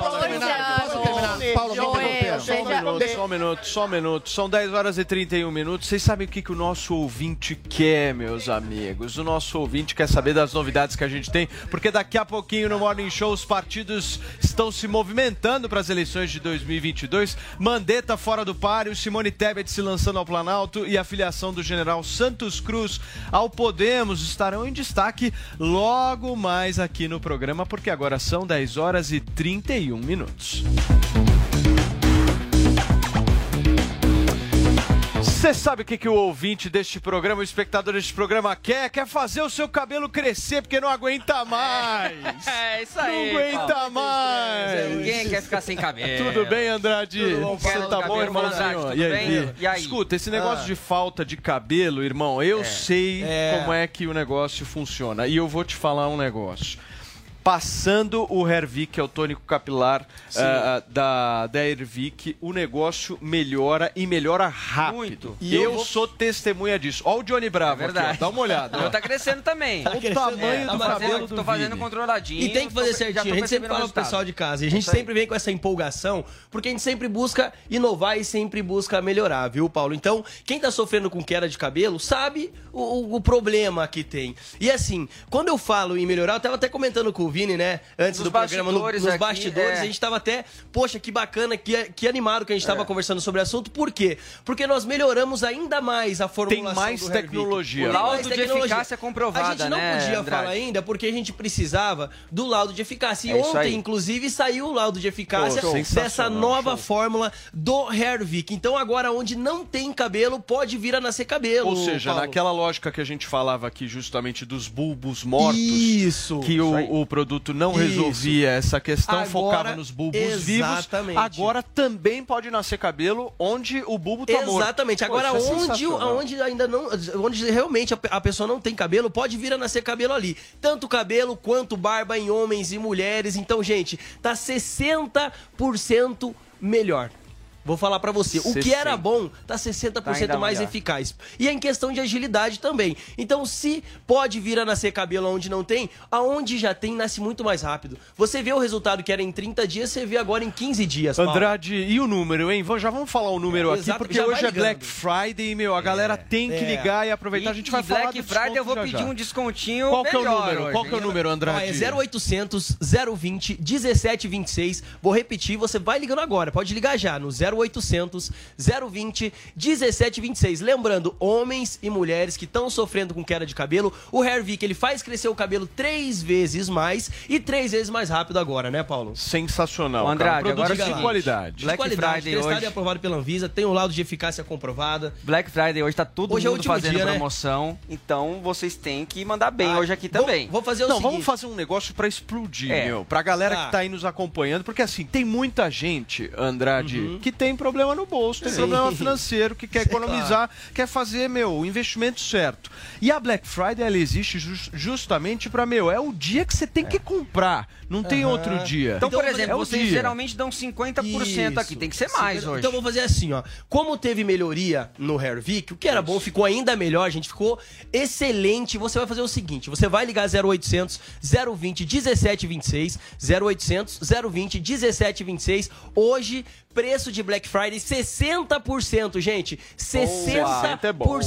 mais de 14 anos. Paulo, me interromperam. Só um minuto, só um minuto, só um minuto. São 10 horas e 31 minutos. Vocês sabem o que, que o nosso ouvinte quer, meus amigos? O nosso ouvinte quer saber das novidades que a gente tem, porque daqui a pouquinho no Morning Show os partidos estão se movimentando para as eleições de 2022. Mandetta fora do páreo, Simone Tebet se lançando ao Planalto e a filiação do general Santos Cruz ao Podemos estarão em destaque logo mais aqui no programa, porque agora são 10 horas e 31 minutos. Você sabe o que, que o ouvinte deste programa, o espectador deste programa quer? Quer fazer o seu cabelo crescer porque não aguenta mais. É isso aí. Não aguenta Paulo. mais. Ninguém quer ficar sem cabelo. Tudo bem, Andrade? Tudo bom, Você tá bom, irmãozinho? Andrade, tudo e, aí? bem? E aí? Escuta, esse negócio Ah. de falta de cabelo, irmão, eu É. sei É. como é que o negócio funciona. E eu vou te falar um negócio. Passando o Hervik, que é o tônico capilar ah, da, da Hervik, o negócio melhora e melhora rápido. Muito. E eu, eu vou- sou testemunha disso. Olha o Johnny Bravo É aqui, verdade. ó. dá uma olhada. O meu ó. tá crescendo também. Tá crescendo. tamanho É, do tá fazendo- cabelo do tô fazendo Vini. controladinho. E tem que fazer certinho. A gente sempre fala o pro pessoal de casa. E a gente Isso aí. sempre vem com essa empolgação, porque a gente sempre busca inovar e sempre busca melhorar, viu, Paulo? Então, quem tá sofrendo com queda de cabelo sabe o, o- o problema que tem. E assim, quando eu falo em melhorar, eu tava até comentando com o Vini Vini, né? Antes Nos do programa, no- bastidores nos aqui, bastidores, é. a gente tava até, poxa, que bacana, que, que animado que a gente tava É. conversando sobre o assunto. Por quê? Porque nós melhoramos ainda mais a formulação mais do tecnologia. Tem Laudo mais de tecnologia. eficácia comprovada, A gente não né, podia Andrade? falar ainda porque a gente precisava do laudo de eficácia. E É ontem, inclusive, saiu o laudo de eficácia Pô, dessa nova fórmula do Hervik. Então agora, onde não tem cabelo, pode vir a nascer cabelo. Ou seja, Paulo. naquela lógica que a gente falava aqui justamente dos bulbos mortos, Isso. que Isso o, o produto não Isso. resolvia essa questão, Agora, focava nos bulbos vivos. exatamente. Agora também pode nascer cabelo onde o bulbo tá morto. Exatamente. Agora, é onde, sensacional. onde ainda não. Onde realmente a, a pessoa não tem cabelo, pode vir a nascer cabelo ali. Tanto cabelo quanto barba em homens e mulheres. Então, gente, tá 60% melhor. Vou falar pra você. O que 60. era bom tá 60% Tá mais melhor. eficaz. E é em questão de agilidade também. Então, se pode vir a nascer cabelo onde não tem, aonde já tem, nasce muito mais rápido. Você vê o resultado que era em 30 dias, você vê agora em 15 dias. Paulo. Andrade, e o número, hein? Já vamos falar o número É, aqui, exato, porque hoje é. Black Friday, meu. A galera tem que é. ligar e aproveitar. a gente vai e falar Black Friday eu vou já pedir já. um descontinho Qual que é o número? hoje, Qual que é o número, Andrade? é 0800 020 1726. Vou repetir, você vai ligando agora. Pode ligar já no 0800 020 1726. Lembrando, homens e mulheres que estão sofrendo com queda de cabelo, o Hervik ele faz crescer o cabelo três vezes mais e três vezes mais rápido agora, né, Paulo? Sensacional. Ô, Andrade, cara. Um produto agora é o de seguinte, qualidade. De Black qualidade, Friday testado hoje. e aprovado pela Anvisa, tem um laudo de eficácia comprovada. Black Friday hoje tá todo Hoje é o mundo último fazendo dia, né? promoção, então vocês têm que mandar bem Ah, hoje aqui vou- também. Vou fazer o Não, seguinte. vamos fazer um negócio pra explodir, É. meu. Pra galera Tá. que tá aí nos acompanhando. Porque assim, tem muita gente, Andrade, que tem problema no bolso, tem Sim. problema financeiro, que quer economizar, quer fazer, meu, o investimento certo. E a Black Friday, ela existe jus- justamente pra, meu, é o dia que você tem que comprar. Não tem outro dia. Então, por Então, exemplo, é vocês dia. geralmente dão 50% aqui, Isso. tem que ser mais Sim, hoje. Então vou fazer assim, ó. Como teve melhoria no Hervik, o que era bom ficou ainda melhor, gente. Ficou excelente. Você vai fazer o seguinte: você vai ligar 0800 020 1726, 0800 020 1726. Hoje, preço de Black Friday 60%, gente. 60% é bom.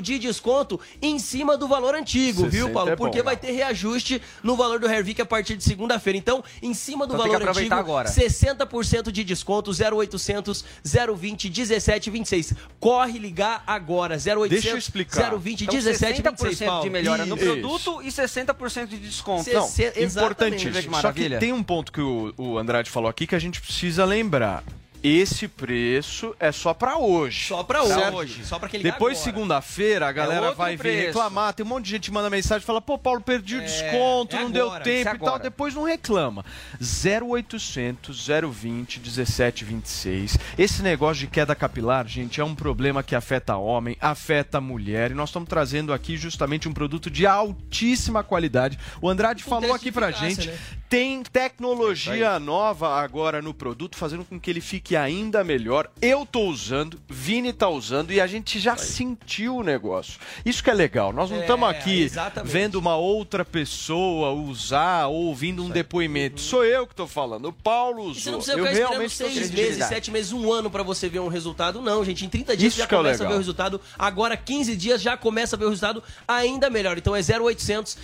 de desconto em cima do valor antigo, 60 viu, Paulo? é bom, Porque vai não. ter reajuste no valor do Hervik a partir de segunda-feira. Então, em cima do Então valor antigo, agora. 60% de desconto, 0800 020 1726. Corre ligar agora, 0800 Deixa eu explicar. 020 Então, 1726, 60% Paulo. de melhora no Isso. produto e 60% de desconto. Não, Cê- que Só que maravilha. tem um ponto que o, o Andrade falou aqui que a gente precisa lembrar. Esse preço é só pra hoje. Só pra hoje. Só pra quem ligar Depois, segunda-feira, a galera outro vai vir reclamar. Tem um monte de gente que manda mensagem e fala: pô, Paulo, perdi o desconto, é não agora, deu é tempo e tal. Depois não reclama. 0800 020 1726. Esse negócio de queda capilar, gente, é um problema que afeta homem, afeta mulher. E nós estamos trazendo aqui justamente um produto de altíssima qualidade. O Andrade falou aqui pra gente. né? Tem tecnologia nova agora no produto, fazendo com que ele fique ainda melhor. Eu tô usando, Vini tá usando e a gente já sentiu o negócio. Isso que é legal. Nós não É, estamos aqui exatamente. vendo uma outra pessoa usar ou ouvindo um depoimento. Sou eu que tô falando. O Paulo E você usou. não precisa Eu ficar esperando realmente seis meses, sete meses, um ano pra você ver um resultado, não, gente. Em 30 dias Isso já que é começa a ver o resultado. Agora, 15 dias já começa a ver o resultado ainda melhor. Então é 0800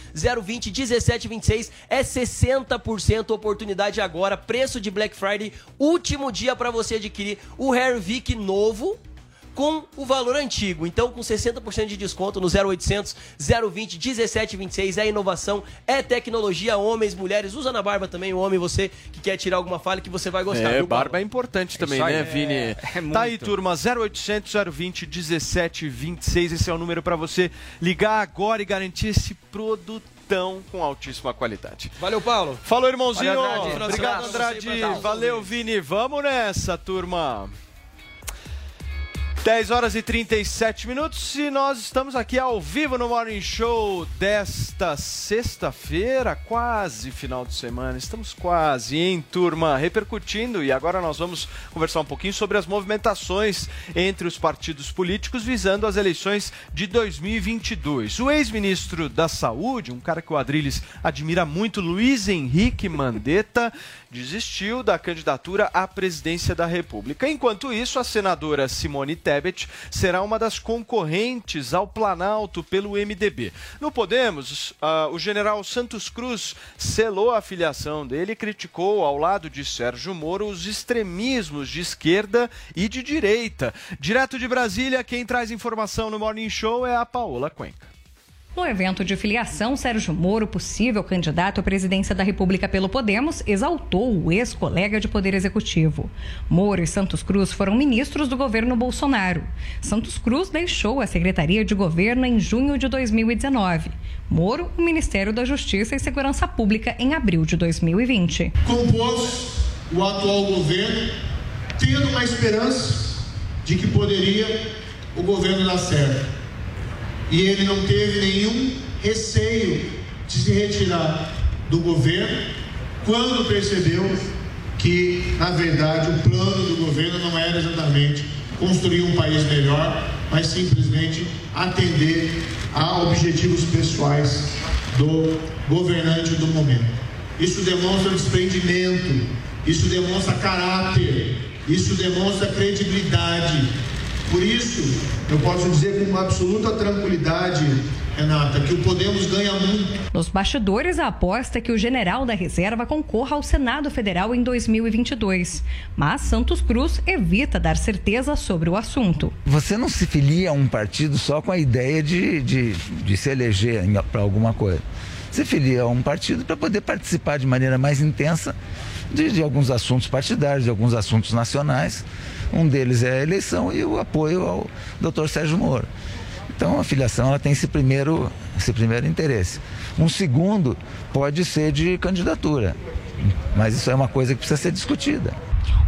020 1726. É 60% oportunidade agora. Preço de Black Friday. Último dia pra você adquirir o Hervik novo com o valor antigo. Então, com 60% de desconto no 0800 020 1726. É inovação, é tecnologia. Homens, mulheres, usa na barba também. O homem, você que quer tirar alguma falha que você vai gostar. É, viu, Paulo? barba é importante também, isso aí. né, Vini? É, é tá aí, muito. turma, 0800 020 1726. Esse é o número pra você ligar agora e garantir esse produtão com altíssima qualidade. Valeu, Paulo. Falou, irmãozinho. Valeu, Andrade. Obrigado, Andrade. Valeu, Vini. Vamos nessa, turma. 10 horas e 37 minutos e nós estamos aqui ao vivo no Morning Show desta sexta-feira, quase final de semana. Estamos quase, hein, turma? Repercutindo e agora nós vamos conversar um pouquinho sobre as movimentações entre os partidos políticos visando as eleições de 2022. O ex-ministro da Saúde, um cara que o Adriles admira muito, Luiz Henrique Mandetta, desistiu da candidatura à presidência da República. Enquanto isso, a senadora Simone Tebet será uma das concorrentes ao Planalto pelo MDB. No Podemos, ah, o general Santos Cruz selou a filiação dele e criticou, ao lado de Sérgio Moro, os extremismos de esquerda e de direita. Direto de Brasília, quem traz informação no Morning Show é a Paola Cuenca. No evento de filiação, Sérgio Moro, possível candidato à presidência da República pelo Podemos, exaltou o ex-colega de Poder Executivo. Moro e Santos Cruz foram ministros do governo Bolsonaro. Santos Cruz deixou a Secretaria de Governo em junho de 2019. Moro, o Ministério da Justiça e Segurança Pública em abril de 2020. compôs o atual governo, tendo uma esperança de que poderia o governo dar certo. E ele não teve nenhum receio de se retirar do governo quando percebeu que, na verdade, o plano do governo não era exatamente construir um país melhor, mas simplesmente atender a objetivos pessoais do governante do momento. Isso demonstra desprendimento, isso demonstra caráter, isso demonstra credibilidade. Por isso, eu posso dizer com absoluta tranquilidade, Renata, que o Podemos ganha muito. Nos bastidores, a aposta é que o general da reserva concorra ao Senado Federal em 2022. Mas Santos Cruz evita dar certeza sobre o assunto. Você não se filia a um partido só com a ideia de, de, de se eleger para alguma coisa. Se filia a um partido para poder participar de maneira mais intensa de, de alguns assuntos partidários, de alguns assuntos nacionais. Um deles é a eleição e o apoio ao doutor Sérgio Moro. Então a filiação ela tem esse primeiro, esse primeiro interesse. Um segundo pode ser de candidatura, mas isso é uma coisa que precisa ser discutida.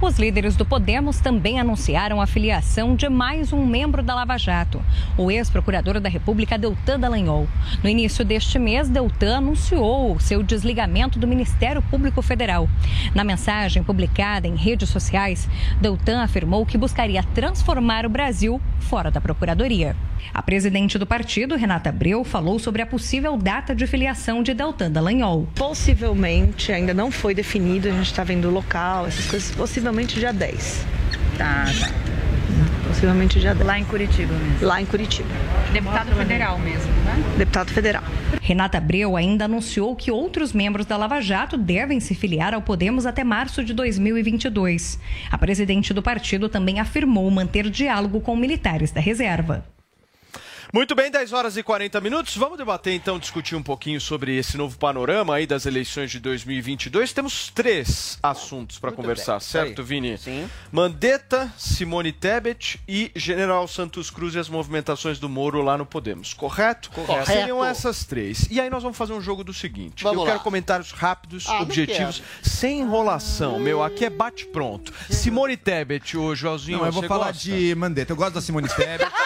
Os líderes do Podemos também anunciaram a filiação de mais um membro da Lava Jato, o ex-procurador da República Deltan Dallagnol. No início deste mês, Deltan anunciou seu desligamento do Ministério Público Federal. Na mensagem publicada em redes sociais, Deltan afirmou que buscaria transformar o Brasil fora da Procuradoria. A presidente do partido, Renata Abreu, falou sobre a possível data de filiação de Deltan Dallagnol. Possivelmente, ainda não foi definido, a gente está vendo o local, essas coisas, possivelmente dia 10. Tá, tá. Possivelmente dia 10. Lá em Curitiba mesmo. Lá em Curitiba. Deputado federal mesmo, né? Deputado federal. Renata Abreu ainda anunciou que outros membros da Lava Jato devem se filiar ao Podemos até março de 2022. A presidente do partido também afirmou manter diálogo com militares da reserva. Muito bem, 10 horas e 40 minutos. Vamos debater então, discutir um pouquinho sobre esse novo panorama aí das eleições de 2022. Temos três assuntos para conversar, bem. certo, Aí. Vini? Sim. Mandetta, Simone Tebet e General Santos Cruz e as movimentações do Moro lá no Podemos, correto? Correto. Seriam essas três. E aí nós vamos fazer um jogo do seguinte. Vamos Eu lá. quero comentários rápidos, Ah, objetivos, sem enrolação. Meu, aqui é bate pronto. Simone Tebet, ô Joãozinho, Não, eu vou você falar gosta? de Mandetta. Eu gosto da Simone Tebet.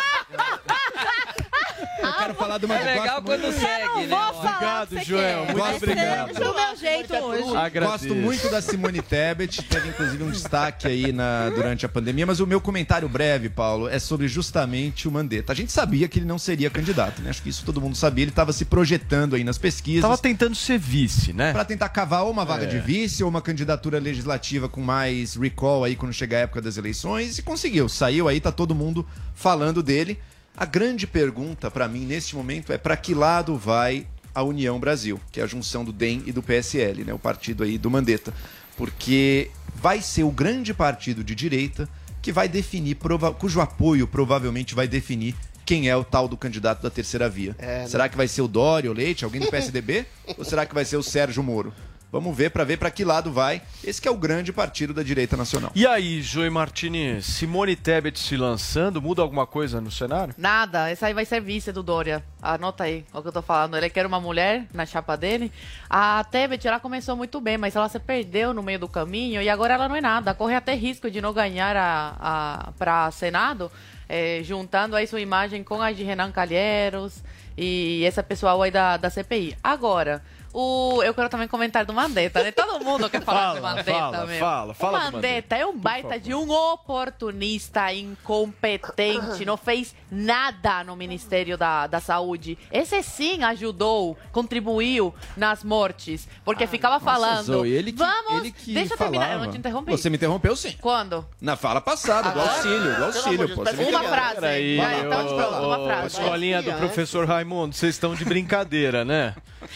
Eu quero falar do É Mandetta. legal Gosto quando muito- segue, né? Obrigado, Joel. Muito obrigado. Do meu jeito hoje. Agradeço. Gosto muito da Simone Tebet, teve inclusive um destaque aí na, durante a pandemia, mas o meu comentário breve, Paulo, é sobre justamente o Mandetta. A gente sabia que ele não seria candidato, né? Acho que isso todo mundo sabia, ele estava se projetando aí nas pesquisas. Tava tentando ser vice, né? Para tentar cavar ou uma vaga É. de vice ou uma candidatura legislativa com mais recall aí quando chegar a época das eleições e conseguiu. Saiu aí, tá todo mundo falando dele. A grande pergunta para mim neste momento é para que lado vai a União Brasil, que é a junção do DEM e do PSL, né, o partido aí do Mandetta, porque vai ser o grande partido de direita que vai definir, cujo apoio provavelmente vai definir quem é o tal do candidato da terceira via. É, será que vai ser o Dória, o Leite, alguém do PSDB? ou será que vai ser o Sérgio Moro? Vamos ver para ver para que lado vai. Esse que é o grande partido da direita nacional. E aí, Joey Martini, Simone Tebet se lançando, muda alguma coisa no cenário? Nada, essa aí vai ser vice do Dória. Anota aí o que eu tô falando. Ele quer uma mulher na chapa dele. A Tebet, ela começou muito bem, mas ela se perdeu no meio do caminho e agora ela não é nada. Corre até risco de não ganhar a, a, para Senado, eh, juntando aí sua imagem com a de Renan Calheiros e essa pessoal aí da, da CPI. Agora, O, eu quero também comentar do Mandetta, né? Todo mundo quer falar Fala, do Mandetta, fala, meu. fala, fala o do Mandetta é um baita de um oportunista incompetente, não fez nada no Ministério da, da Saúde. Esse sim ajudou, contribuiu nas mortes, porque ficava falando, Zoe, ele que- vamos, ele que deixa eu terminar, eu falava. não te interrompi. Você me interrompeu sim. Quando? Na fala passada, do Agora? auxílio, do auxílio, amor de pô. Deus, uma frase. Peraí, Vai, então, uma frase. Escolinha do professor Raimundo, vocês estão de brincadeira, né?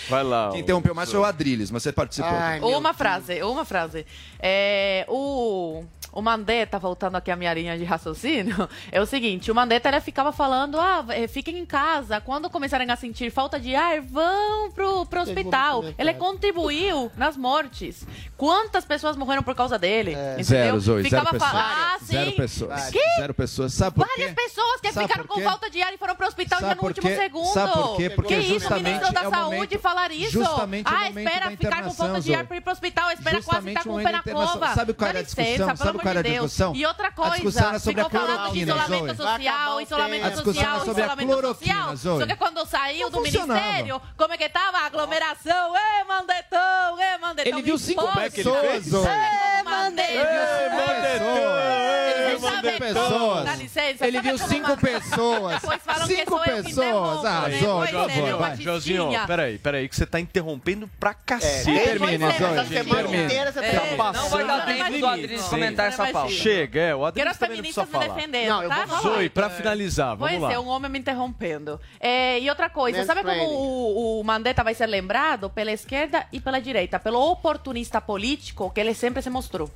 Vai lá. Quem interrompeu mais foi o. Adriles, mas você participou. uma frase, uma frase. É, o, o Mandetta, voltando aqui à minha linha de raciocínio, é o seguinte: o Mandetta ele ficava falando, ah, eh, fiquem em casa, quando começarem a sentir falta de ar, vão pro, pro hospital. Ele contribuiu nas mortes. Quantas pessoas morreram por causa dele? Entendeu? Zero, Zoe, zero ficava pessoas. falando, ah, sim. Zero pessoas. Que? Zero pessoas. Sabe por Várias quê? pessoas que Sabe ficaram com falta de ar e foram pro hospital Sabe já no último segundo. Sabe por quê? Porque que isso, ministro da é Saúde, momento- falar isso? justamente o ah, espera ficar com falta de ar pra ir pro hospital, espera quase Justamente o com o pé na cova. Sabe qual era a discussão? pelo Sabe qual era a de Deus. discussão? E outra A coisa, discussão era sobre a ficou falando de cloroquina, isolamento Zoe. social, isolamento A social, era sobre a isolamento social. Zoe. Só que quando saiu do ministério, como é que tava? Aglomeração, ê, Mandetão, ê, Mandetão. Ele viu cinco pessoas, Zoe. Ê, Mandetão. Ele viu cinco pessoas. Dá licença. Ele viu cinco pessoas. Depois falam que Cinco que pessoas. interrompo, Ah, né? Pois por é. Josinho, peraí, peraí, que você tá interrompendo pra cacete. inteira você tá Já interrompendo. passou Não vai dar tempo do Sim. comentar essa pauta. Chega, é, o as também não precisa feministas me falar. defendendo, Não, eu tá? vou- Zoe, pra finalizar, vamos Pois lá. é, um homem me interrompendo. É, e outra coisa, sabe como o Mandetta vai ser lembrado? Pela esquerda e pela direita. Pelo oportunista político que ele sempre se mostrou.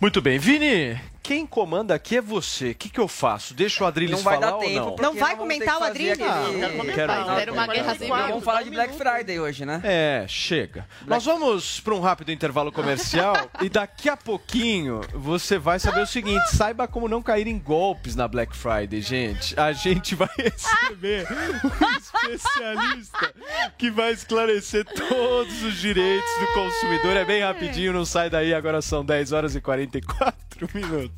Muito bem, Vini, quem comanda aqui é você. O que, que eu faço? Deixa o Adriles Não falar dar ou tempo, não? porque Não vai comentar o Adriles? Não, quero comentar. Era uma guerra civil. Vamos falar de Black Friday hoje, né? É, chega. Nós vamos para um rápido intervalo comercial e daqui a pouquinho você vai saber o seguinte: saiba como não cair em golpes na Black Friday, gente. A gente vai receber um especialista que vai esclarecer todos os direitos do consumidor. É bem rapidinho, não sai daí. Agora são 10 horas e 44 minutos.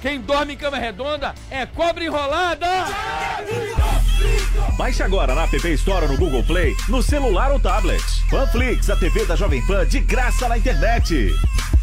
quem dorme em cama redonda é cobra enrolada! Baixe agora na App Store no Google Play, no celular ou tablet. Panflix, a TV da Jovem Pan de graça na internet.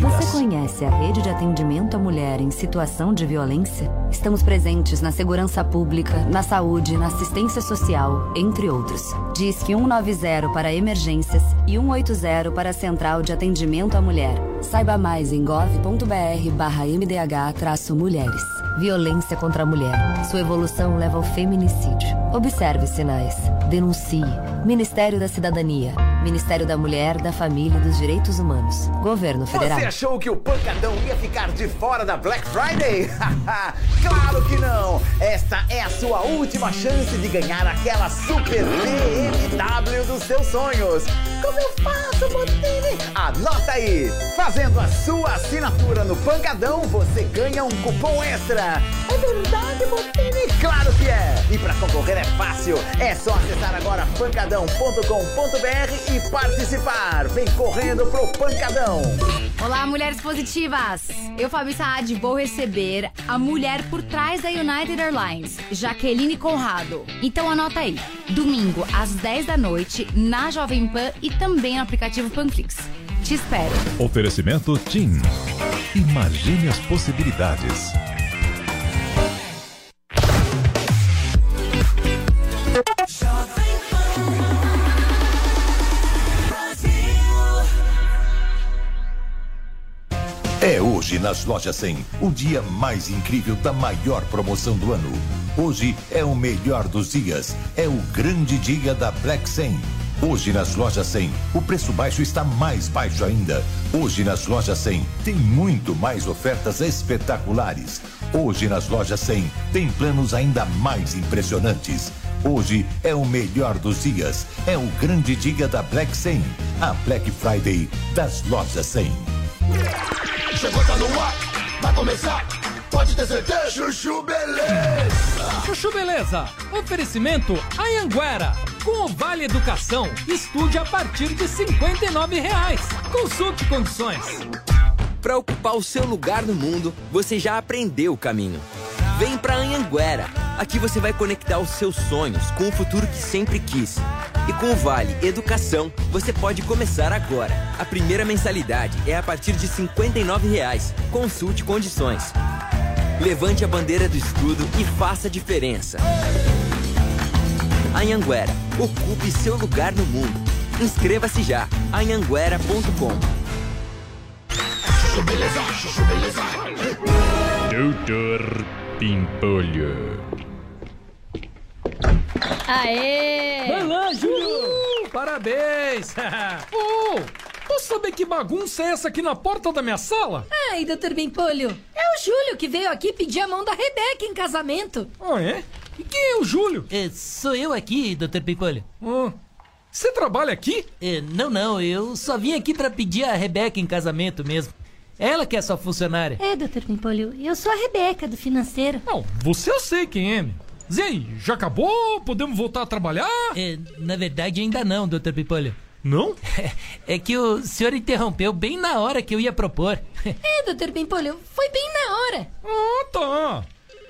Você conhece a rede de atendimento à mulher em situação de violência? Estamos presentes na segurança pública, na saúde, na assistência social, entre outros. Disque 190 para emergências e 180 para a Central de Atendimento à Mulher. Saiba mais em gov.br barra mdh-mulheres. Violência contra a mulher. Sua evolução leva ao feminicídio. Observe os sinais. Denuncie. Ministério da Cidadania. Ministério da Mulher, da Família e dos Direitos Humanos. Governo Federal. Você achou que o pancadão ia ficar de fora da Black Friday? claro que não! Esta é a sua última chance de ganhar aquela super BMW dos seus sonhos. Como eu faço, Botini? Anota aí! Fazendo a sua assinatura no Pancadão, você ganha um cupom extra. É verdade, Botini? Claro que é! E para concorrer é fácil. É só acessar agora pancadão.com.br e participar. Vem correndo pro Pancadão. Olá, mulheres positivas! Eu, Fabi Saad, vou receber a mulher por trás da United Airlines, Jaqueline Conrado. Então anota aí, domingo às 10 da noite, na Jovem Pan e também no aplicativo Panflix. Te espero. Oferecimento TIM. Imagine as possibilidades. É hoje nas lojas 100, o dia mais incrível da maior promoção do ano. Hoje é o melhor dos dias, é o grande dia da Black 100. Hoje nas lojas 100, o preço baixo está mais baixo ainda. Hoje nas lojas 100 tem muito mais ofertas espetaculares. Hoje nas lojas 100 tem planos ainda mais impressionantes. Hoje é o melhor dos dias, é o grande dia da Black 100, a Black Friday das lojas 100. Chegou, tá no ar, vai começar, pode ter certeza. Chuchu Beleza. Chuchu Beleza. Oferecimento Anhanguera. Com o Vale Educação, estude a partir de 59 reais. Consulte condições. Para ocupar o seu lugar no mundo, você já aprendeu o caminho. Vem pra Anhanguera. Aqui você vai conectar os seus sonhos com o futuro que sempre quis. E com o Vale Educação, você pode começar agora. A primeira mensalidade é a partir de 59 reais. Consulte condições. Levante a bandeira do estudo e faça a diferença. Anhanguera, ocupe seu lugar no mundo. Inscreva-se já. anhanguera.com Chuchu Beleza, Chuchu Beleza. Doutor Pimpolho. Aê! Vai lá, Júlio! Parabéns! oh, posso saber que bagunça é essa aqui na porta da minha sala? Ai, doutor Bimpolho, é o Júlio que veio aqui pedir a mão da Rebeca em casamento. Ah, é? E quem é o Júlio? sou eu aqui, doutor Pimpolho. Ah, você trabalha aqui? não, não, eu só vim aqui pra pedir a Rebeca em casamento mesmo. Ela que é sua funcionária. É, doutor Bimpolho, eu sou a Rebeca, do financeiro. Não, você eu sei quem é, meu. Zé, já acabou? Podemos voltar a trabalhar? na verdade, ainda não, doutor Pimpolho. Não? É que o senhor interrompeu bem na hora que eu ia propor. É, doutor Bimpolho, foi bem na hora. Ah, tá.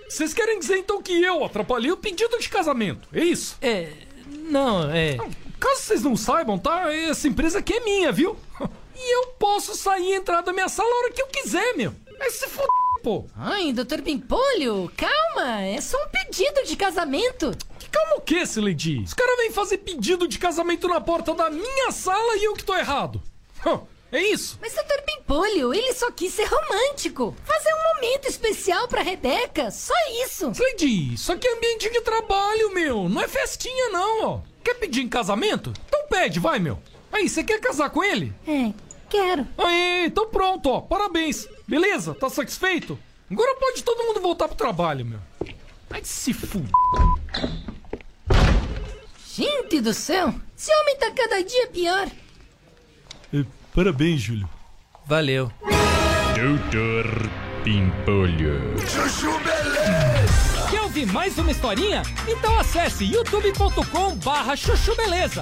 Vocês querem dizer então que eu atrapalhei o pedido de casamento, é isso? É. Não, é. Caso vocês não saibam, tá? Essa empresa aqui é minha, viu? E eu posso sair e entrar da minha sala a hora que eu quiser, meu. É se f... pô. Ai, doutor Pimpolho, calma, é só um pedido de casamento. Que calma o quê, Lady? Os caras vêm fazer pedido de casamento na porta da minha sala e eu que tô errado. É isso? Mas, doutor Pimpolho, ele só quis ser romântico. Fazer um momento especial pra Rebeca, só isso. Lady, isso aqui é ambiente de trabalho, meu. Não é festinha, não, ó. Quer pedir em casamento? Então pede, vai, meu. Aí, você quer casar com ele? É, quero. Aí, então pronto, ó. Parabéns. Beleza? Tá satisfeito? Agora pode todo mundo voltar pro trabalho, meu. Vai se fuder. Gente do céu, esse homem tá cada dia pior. Parabéns, Júlio. Valeu. Doutor Pimpolho. Chuchu Beleza. Quer ouvir mais uma historinha? Então acesse youtube.com barra chuchu beleza.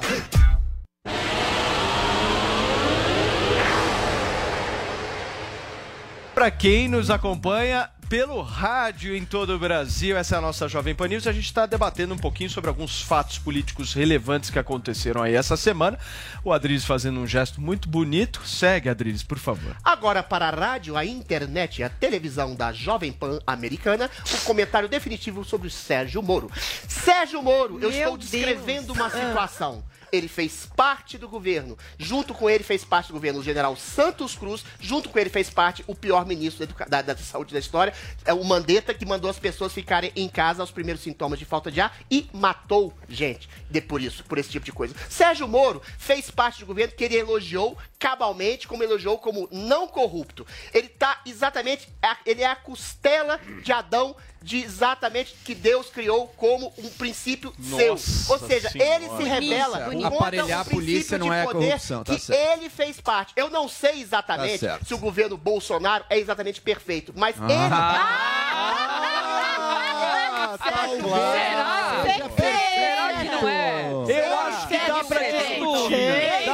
Para quem nos acompanha pelo rádio em todo o Brasil, essa é a nossa Jovem Pan News. A gente está debatendo um pouquinho sobre alguns fatos políticos relevantes que aconteceram aí essa semana. O Adriles fazendo um gesto muito bonito. Segue, Adriles, por favor. Agora, para a rádio, a internet e a televisão da Jovem Pan americana, o comentário definitivo sobre o Sérgio Moro. Sérgio Moro, eu Meu estou descrevendo Deus. uma Ah. Ele fez parte do governo. Junto com ele fez parte do governo o general Santos Cruz. Junto com ele fez parte o pior ministro da, da- da saúde da história, é o Mandetta, que mandou as pessoas ficarem em casa aos primeiros sintomas de falta de ar e matou gente de, por isso, por esse tipo de coisa. Sérgio Moro fez parte do governo que ele elogiou cabalmente, como elogiou como não corrupto. Ele tá exatamente, a- ele é a costela de Adão de exatamente que Deus criou como um princípio Nossa seu. Ou seja, Senhora. ele se revela Bonito. contra Aparelhar um a polícia não de é poder corrupção, tá que certo. ele fez parte. Eu não sei exatamente Tá se o governo Bolsonaro é exatamente perfeito, mas Ah. ele... Será? Será que não é? Eu acho que dá pra discutir.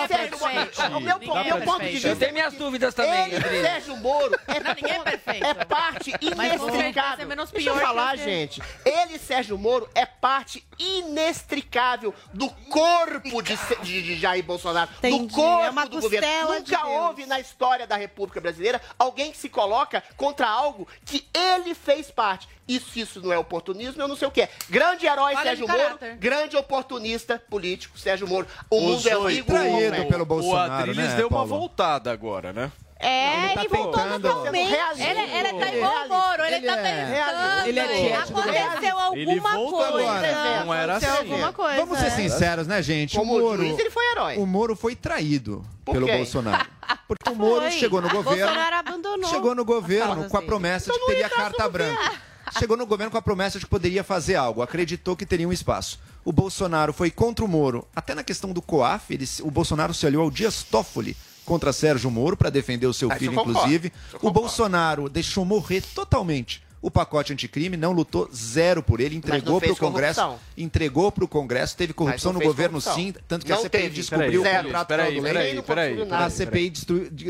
Dá pra O meu, pra ponto de vista Eu tenho minhas dúvidas também, ele, Sérgio Moro, é, é parte Mas com certeza inextricável. é menos Deixa eu falar, gente. Ele, Sérgio Moro, é parte inextricável do corpo de, de- de Jair Bolsonaro. Entendi, Do corpo é uma do governo. de Nunca Deus. houve na história da República Brasileira alguém que se coloca contra algo que ele fez parte. Isso, isso não é oportunismo, eu não sei o que é. Grande herói, de Sérgio Moro. Grande oportunista político, Sérgio Moro. O mundo é rico. traído o- pelo o Bolsonaro, Adriles né, deu uma Paulo? voltada agora, né? É, Ele tá voltou tentando- totalmente. Realista. Ele, ele tá igual o Moro, ele, Ele tá é- pensando. Ele é tiético. Aconteceu Ele alguma coisa. agora. Não era Aconteceu assim. alguma coisa. Vamos ser é. sinceros, né, gente? Como o Moro, juiz, ele foi herói. O Moro foi traído pelo? Bolsonaro. Porque o Moro Foi. chegou no governo. Bolsonaro abandonou Chegou no governo com a promessa de que teria carta branca. Chegou no governo com a promessa de que poderia fazer algo. Acreditou que teria um espaço. O Bolsonaro foi contra o Moro. Até na questão do COAF, ele, o Bolsonaro se aliou ao Dias Toffoli contra Sérgio Moro para defender o seu Ah, filho, inclusive. O. Bolsonaro deixou morrer totalmente o pacote anticrime, não lutou zero por ele, entregou para o Congresso, corrupção. entregou para o Congresso, teve corrupção no governo corrupção. sim, tanto que a Não CPI teve. descobriu Peraí, o contrato peraí, fraudulento. peraí, peraí, a. CPI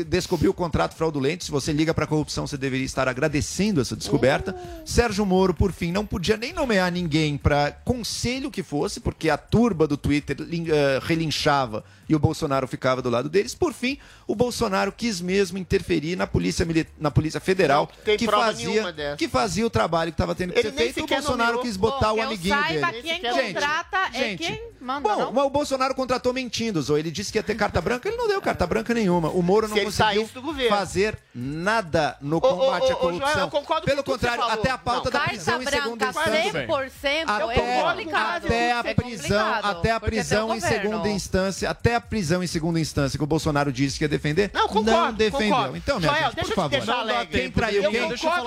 descobriu o contrato fraudulento. Se você liga para a corrupção, você deveria estar agradecendo essa descoberta. Sérgio Moro, por fim, não podia nem nomear ninguém para conselho que fosse, porque a turba do Twitter eh, relinchava e o Bolsonaro ficava do lado deles. Por fim, o Bolsonaro quis mesmo interferir na Polícia, na polícia Federal, que, fazia, que fazia o trabalho que estava tendo que Ele ser nem feito. O Bolsonaro nomeou. quis botar Bom, o que eu amiguinho saiba, dele. quem Gente, contrata é gente, quem manda, Bom, não? mas o Bolsonaro contratou mentindo, Zoe. Ele disse que ia ter carta branca, ele não deu carta branca nenhuma. O Moro não conseguiu fazer nada no Ô, ô, combate ô, à ô, corrupção. Joel, eu concordo com Pelo contrário, até a pauta Não. da Carta prisão em segunda instância. 100% é Até, complicado. até a É prisão, até a prisão o em segunda instância, até a prisão em segunda instância que o Bolsonaro disse que ia defender, Não, concordo, defendeu. concordo. Então, minha Joel, gente, deixa por eu te favor. deixar alegre. Quem traiu Eu quem?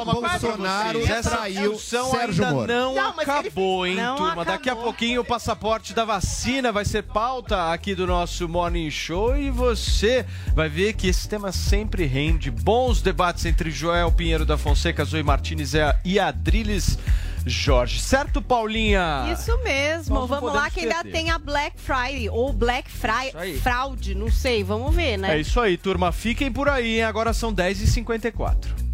Bolsonaro traiu discussão Sérgio ainda Moro. não, Não, acabou, hein, Não turma? Daqui a pouquinho o passaporte da vacina vai ser pauta aqui do nosso Morning Show e você vai ver que esse tema sempre rende bons debates entre Joel Pinheiro da Fonseca, Zoe Martinez e e Adriles Jorge. Certo, Paulinha? Isso mesmo. Nós Vamos lá que ainda perder. tem a Black Friday ou Black Friday fraude, não sei, vamos ver, né? É isso aí, turma. Fiquem por aí, hein? Agora são 10h54.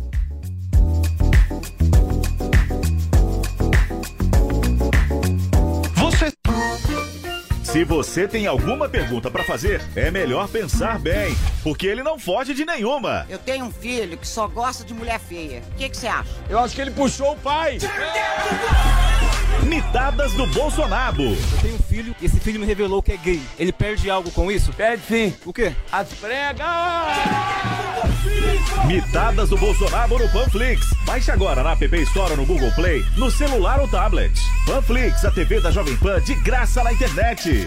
Se você tem alguma pergunta pra fazer, é melhor pensar bem, porque ele não foge de nenhuma. Eu tenho um filho que só gosta de mulher feia. O que que você acha? Eu acho que ele puxou o pai. Mitadas do Bolsonaro. Eu tenho um filho e esse filho me revelou que é gay. Ele perde algo com isso? Perde sim. O quê? As pregas! Mitadas do Bolsonaro no Panflix. Baixe agora na App Store no Google Play, no celular ou tablet. Panflix, a TV da Jovem Pan de graça na internet.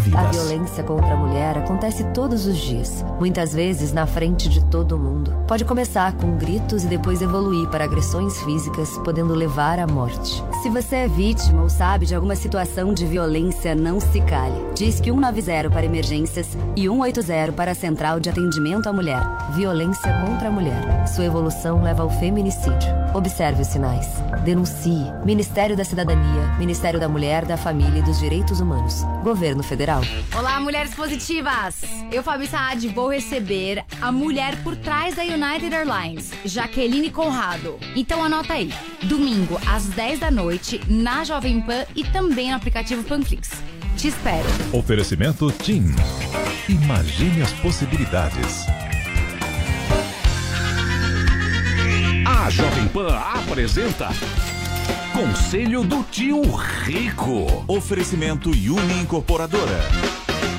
A vidas. violência contra a mulher acontece todos os dias, muitas vezes na frente de todo mundo. Pode começar com gritos e depois evoluir para agressões físicas, podendo levar à morte. Se você é vítima ou sabe de alguma situação de violência, não se cale. Diz que 190 para emergências e 180 para a Central de Atendimento à Mulher. Violência contra a mulher. Sua evolução leva ao feminicídio. Observe os sinais. Denuncie. Ministério da Cidadania, Ministério da Mulher, da Família e dos Direitos Humanos. Governo Federal. Olá, mulheres positivas! Eu, Fabi Saad, vou receber a mulher por trás da United Airlines, Jaqueline Conrado. Então anota aí, domingo às 10 da noite, na Jovem Pan e também no aplicativo Panflix. Te espero. Oferecimento TIM. Imagine as possibilidades. A Jovem Pan apresenta Conselho do Tio Rico. Oferecimento Uni Incorporadora.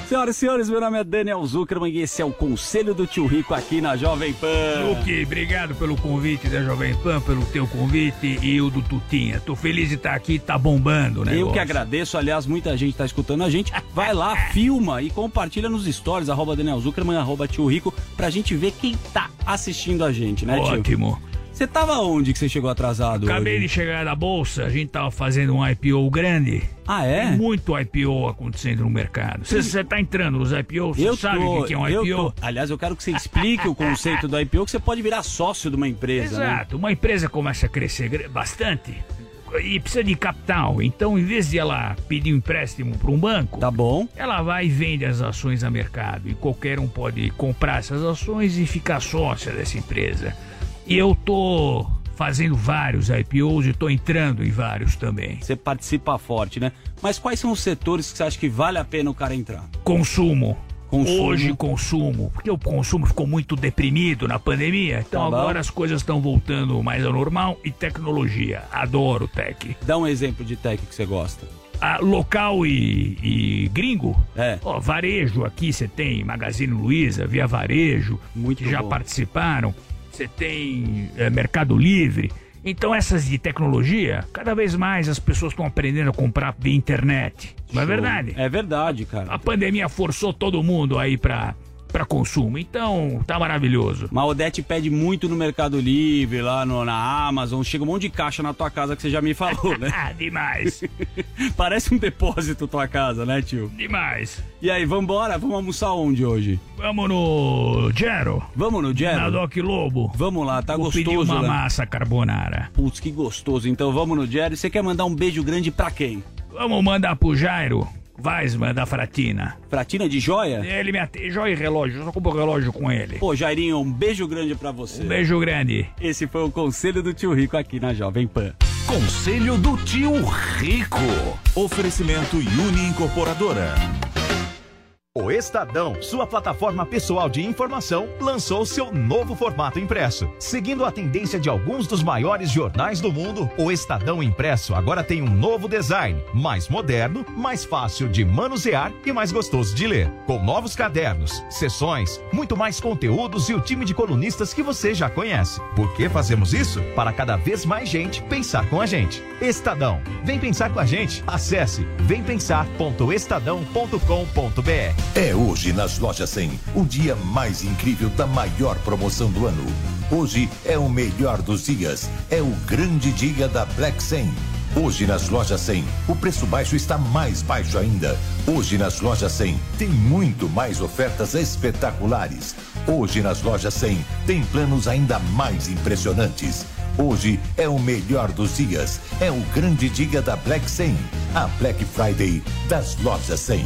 Senhoras e senhores, meu nome é Daniel Zuckerman e esse é o Conselho do Tio Rico aqui na Jovem Pan. Luque, obrigado pelo convite da Jovem Pan, pelo teu convite e o do Tutinha. Tô feliz de estar aqui, tá bombando, né? Eu que agradeço, aliás, muita gente tá escutando a gente. Vai lá, filma e compartilha nos stories, arroba Daniel Zuckerman, arroba Tio Rico, pra gente ver quem tá assistindo a gente, né, tio? Ótimo. Você tava onde que você chegou atrasado? Acabei hoje? de chegar da bolsa, a gente tava fazendo um IPO grande. Ah, é? Tem muito IPO acontecendo no mercado. Você tá entrando nos IPOs, você Eu sabe o que é um eu IPO? Aliás, eu quero que você explique o conceito do IPO, que você pode virar sócio de uma empresa, né? Exato, uma empresa começa a crescer bastante e precisa de capital. Então, em vez de ela pedir um empréstimo para um banco, tá bom. Ela vai e vende as ações a mercado e qualquer um pode comprar essas ações e ficar sócia dessa empresa. E eu tô fazendo vários IPOs e tô entrando em vários também. Você participa forte, né? Mas quais são os setores que você acha que vale a pena o cara entrar? Consumo. Consumo. Hoje consumo, porque o consumo ficou muito deprimido na pandemia, então Tá agora as coisas estão voltando mais ao normal e tecnologia. Adoro tech. Dá um exemplo de tech que você gosta. Ah, local e, e gringo? É. Ó, varejo aqui você tem Magazine Luiza, Via Varejo, que já bom. participaram. Você tem eh, Mercado Livre. Então essas de tecnologia, cada vez mais as pessoas estão aprendendo a comprar via internet. Não é verdade? É verdade, cara. A pandemia forçou todo mundo aí pra, pra consumo. Então, tá maravilhoso. Mas Odete pede muito no Mercado Livre, lá no- na Amazon. Chega um monte de caixa na tua casa que você já me falou, né? Ah, demais. Parece um depósito tua casa, né, tio? Demais. E aí, vambora? Vamos almoçar onde hoje? Vamos no Gero. Vamos no Gero? Na Doc Lobo. Vamos lá, tá Vou gostoso, pedir uma né? massa carbonara. Putz, que gostoso. Então vamos no Jerry. Você quer mandar um beijo grande pra quem? Vamos mandar pro Jairo Weisman da Fratina. Fratina de joia? Ele me atende. Joia e relógio. Eu só compro relógio com ele. Pô, Jairinho, um beijo grande pra você. Um beijo grande. Esse foi o Conselho do Tio Rico aqui na Jovem Pan. Conselho do Tio Rico. Oferecimento Uni Incorporadora. O Estadão, sua plataforma pessoal de informação, lançou seu novo formato impresso. Seguindo a tendência de alguns dos maiores jornais do mundo, o Estadão Impresso agora tem um novo design, mais moderno, mais fácil de manusear e mais gostoso de ler. Com novos cadernos, sessões, muito mais conteúdos e o time de colunistas que você já conhece. Por que fazemos isso? Para cada vez mais gente pensar com a gente. Estadão, vem pensar com a gente. Acesse vempensar.estadão.com.br. É hoje nas lojas 100, o dia mais incrível da maior promoção do ano. Hoje é o melhor dos dias, é o grande dia da Black 100. Hoje nas lojas 100, o preço baixo está mais baixo ainda. Hoje nas lojas 100 tem muito mais ofertas espetaculares. Hoje nas lojas 100 tem planos ainda mais impressionantes. Hoje é o melhor dos dias, é o grande dia da Black 100, a Black Friday das lojas 100.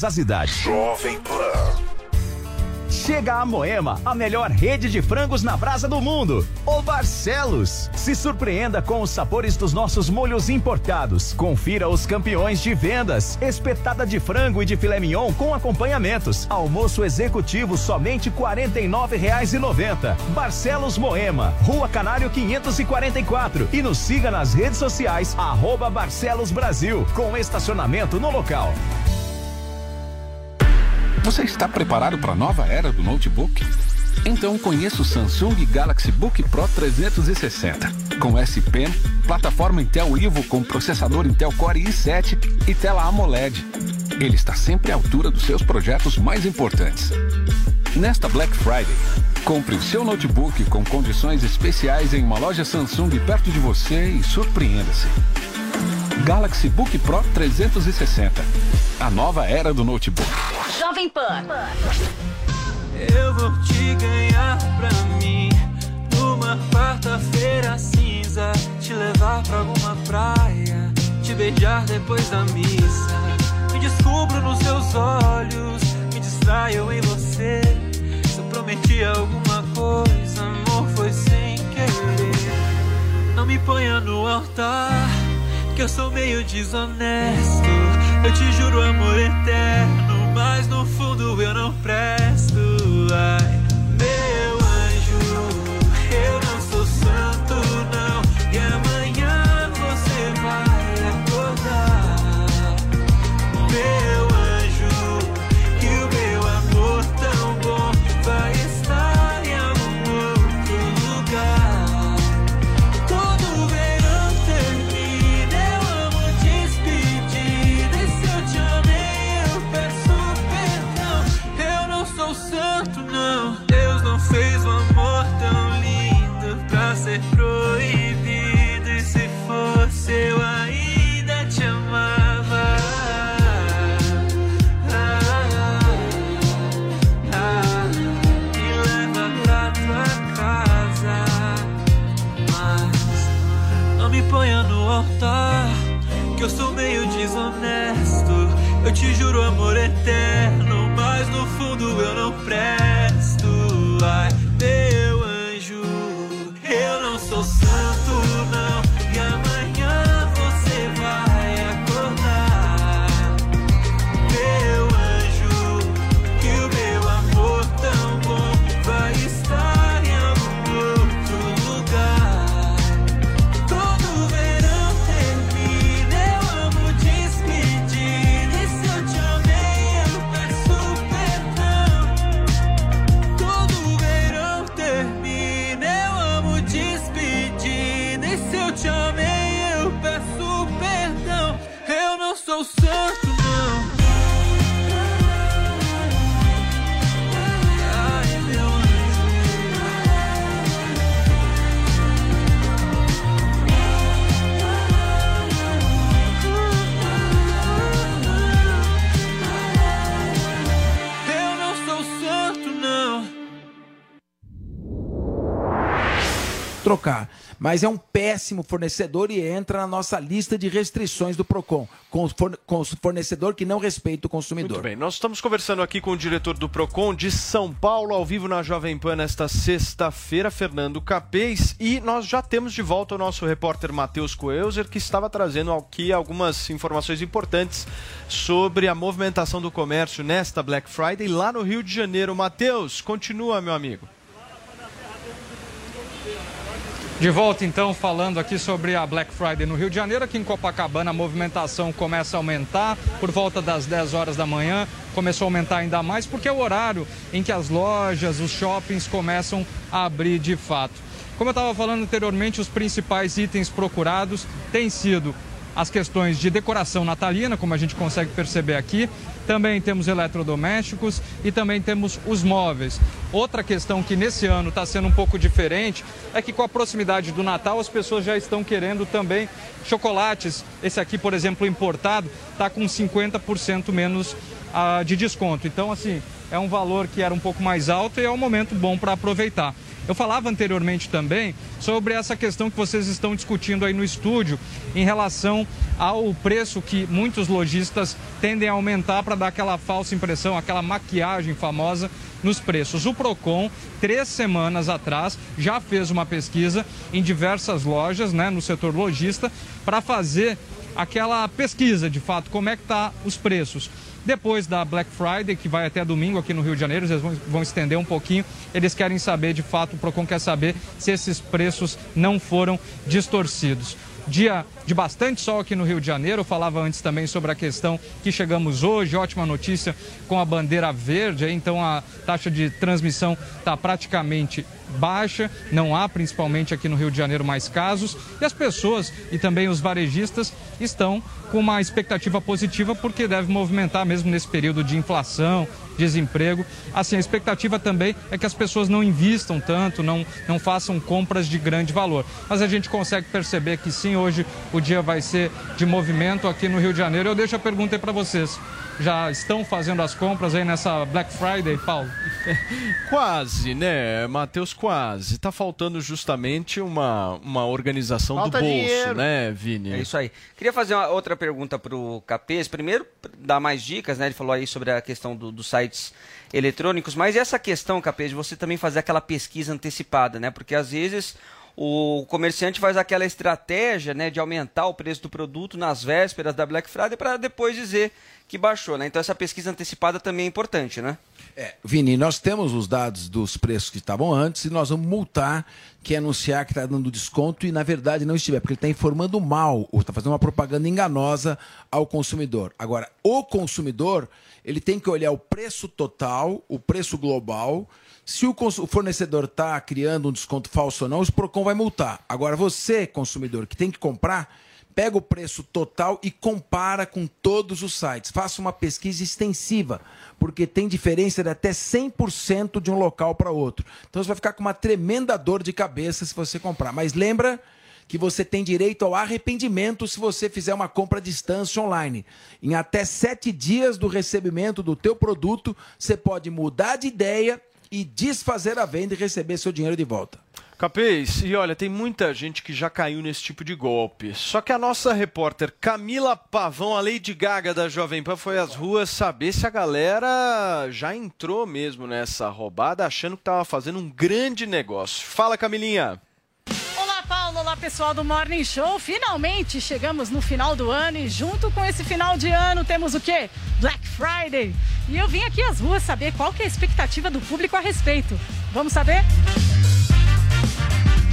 as idades. Jovem Pan. Chega a Moema, a melhor rede de frangos na brasa do mundo. O Barcelos. Se surpreenda com os sabores dos nossos molhos importados. Confira os campeões de vendas. Espetada de frango e de filé mignon com acompanhamentos. Almoço executivo somente R$ 49,90. Barcelos Moema, Rua Canário 544. E nos siga nas redes sociais, arroba Barcelos Brasil, com estacionamento no local. Você está preparado para a nova era do notebook? Então conheça o Samsung Galaxy Book Pro 360. Com S Pen, plataforma Intel Evo com processador Intel Core i7 e tela AMOLED. Ele está sempre à altura dos seus projetos mais importantes. Nesta Black Friday, compre o seu notebook com condições especiais em uma loja Samsung perto de você e surpreenda-se. Galaxy Book Pro 360. A nova era do notebook. Jovem Pan. Eu vou te ganhar pra mim numa quarta-feira cinza, te levar pra alguma praia mediar depois da missa. Me descubro nos seus olhos, me distraio em você. Se eu prometi alguma coisa, amor, foi sem querer. Não me ponha no altar, que eu sou meio desonesto. Eu te juro amor eterno, mas no fundo eu não presto. Ai, trocar. Mas é um péssimo fornecedor e entra na nossa lista de restrições do PROCON, com, forne- com fornecedor que não respeita o consumidor. Muito bem, nós estamos conversando aqui com o diretor do PROCON de São Paulo, ao vivo na Jovem Pan nesta sexta-feira, Fernando Capês, e nós já temos de volta o nosso repórter Matheus Coelzer, que estava trazendo aqui algumas informações importantes sobre a movimentação do comércio nesta Black Friday lá no Rio de Janeiro. Matheus, continua, meu amigo. De volta então falando aqui sobre a Black Friday no Rio de Janeiro, aqui em Copacabana a movimentação começa a aumentar por volta das 10 horas da manhã, começou a aumentar ainda mais porque é o horário em que as lojas, os shoppings começam a abrir de fato. Como eu estava falando anteriormente, os principais itens procurados têm sido as questões de decoração natalina, como a gente consegue perceber aqui. Também temos eletrodomésticos e também temos os móveis. Outra questão que nesse ano está sendo um pouco diferente é que com a proximidade do Natal as pessoas já estão querendo também chocolates. Esse aqui, por exemplo, importado, está com 50% menos ah, de desconto. Então, assim, é um valor que era um pouco mais alto e é um momento bom para aproveitar. Eu falava anteriormente também sobre essa questão que vocês estão discutindo aí no estúdio em relação ao preço que muitos lojistas tendem a aumentar para dar aquela falsa impressão, aquela maquiagem famosa nos preços. O Procon, três semanas atrás, já fez uma pesquisa em diversas lojas, né, no setor lojista, para fazer aquela pesquisa de fato, como é que tá os preços. Depois da Black Friday, que vai até domingo aqui no Rio de Janeiro, eles vão, estender um pouquinho. Eles querem saber, de fato, o Procon quer saber se esses preços não foram distorcidos. Dia de bastante sol aqui no Rio de Janeiro. Eu falava antes também sobre a questão que chegamos hoje. Ótima notícia com a bandeira verde. Então a taxa de transmissão está praticamente baixa. Não há, principalmente aqui no Rio de Janeiro, mais casos. E as pessoas e também os varejistas estão com uma expectativa positiva porque deve movimentar mesmo nesse período de inflação, desemprego. Assim, a expectativa também é que as pessoas não invistam tanto, não, não façam compras de grande valor. Mas a gente consegue perceber que sim, hoje o dia vai ser de movimento aqui no Rio de Janeiro. Eu deixo a pergunta aí para vocês. Já estão fazendo as compras aí nessa Black Friday, Paulo? Quase, né, Matheus? Quase. Tá faltando justamente uma, uma organização Falta do bolso, dinheiro. né, Vini? É isso aí. Queria fazer uma outra pergunta pro Capês. Primeiro, dar mais dicas, né? Ele falou aí sobre a questão do- dos sites eletrônicos, mas e essa questão, Capês, de você também fazer aquela pesquisa antecipada, né? Porque às vezes o comerciante faz aquela estratégia, né, de aumentar o preço do produto nas vésperas da Black Friday para depois dizer que baixou, né? Então essa pesquisa antecipada também é importante, né? É, Vini, nós temos os dados dos preços que estavam antes e nós vamos multar quem anunciar que está dando desconto e na verdade não estiver, porque ele está informando mal ou está fazendo uma propaganda enganosa ao consumidor. Agora, o consumidor ele tem que olhar o preço total, o preço global. Se o, fornecedor está criando um desconto falso ou não, o Procon vai multar. Agora, você, consumidor, que tem que comprar, pega o preço total e compara com todos os sites. Faça uma pesquisa extensiva, porque tem diferença de até 100% de um local para outro. Então você vai ficar com uma tremenda dor de cabeça se você comprar. Mas lembra que você tem direito ao arrependimento se você fizer uma compra à distância online. Em até sete dias do recebimento do teu produto, você pode mudar de ideia e desfazer a venda e receber seu dinheiro de volta. Capês, e olha, tem muita gente que já caiu nesse tipo de golpe. Só que a nossa repórter Camila Pavão, a Lady Gaga da Jovem Pan, foi às ruas saber se a galera já entrou mesmo nessa roubada, achando que estava fazendo um grande negócio. Fala, Camilinha. Olá, pessoal do Morning Show. Finalmente chegamos no final do ano e junto com esse final de ano temos o quê? Black Friday. E eu vim aqui às ruas saber qual que é a expectativa do público a respeito. Vamos saber?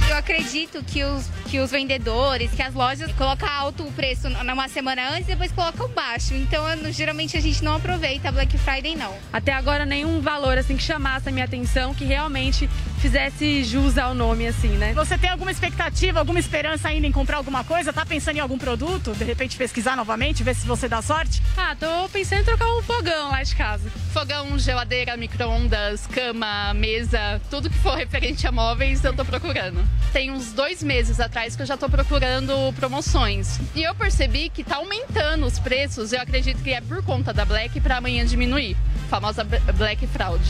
Eu acredito que os, que os vendedores, que as lojas colocam alto o preço numa semana antes e depois colocam baixo. Então, eu- geralmente a gente não aproveita Black Friday, não. Até agora nenhum valor assim que chamasse a minha atenção, que realmente fizesse jus ao nome assim, né? Você tem alguma expectativa, alguma esperança ainda em comprar alguma coisa? Tá pensando em algum produto? De repente pesquisar novamente, ver se você dá sorte? Ah, tô pensando em trocar um fogão lá de casa. Fogão, geladeira, micro-ondas, cama, mesa, tudo que for referente a móveis eu tô procurando. Tem uns dois meses atrás que eu já tô procurando promoções. E eu percebi que tá aumentando os preços. Eu acredito que é por conta da Black para amanhã diminuir. Famosa Black Fraud.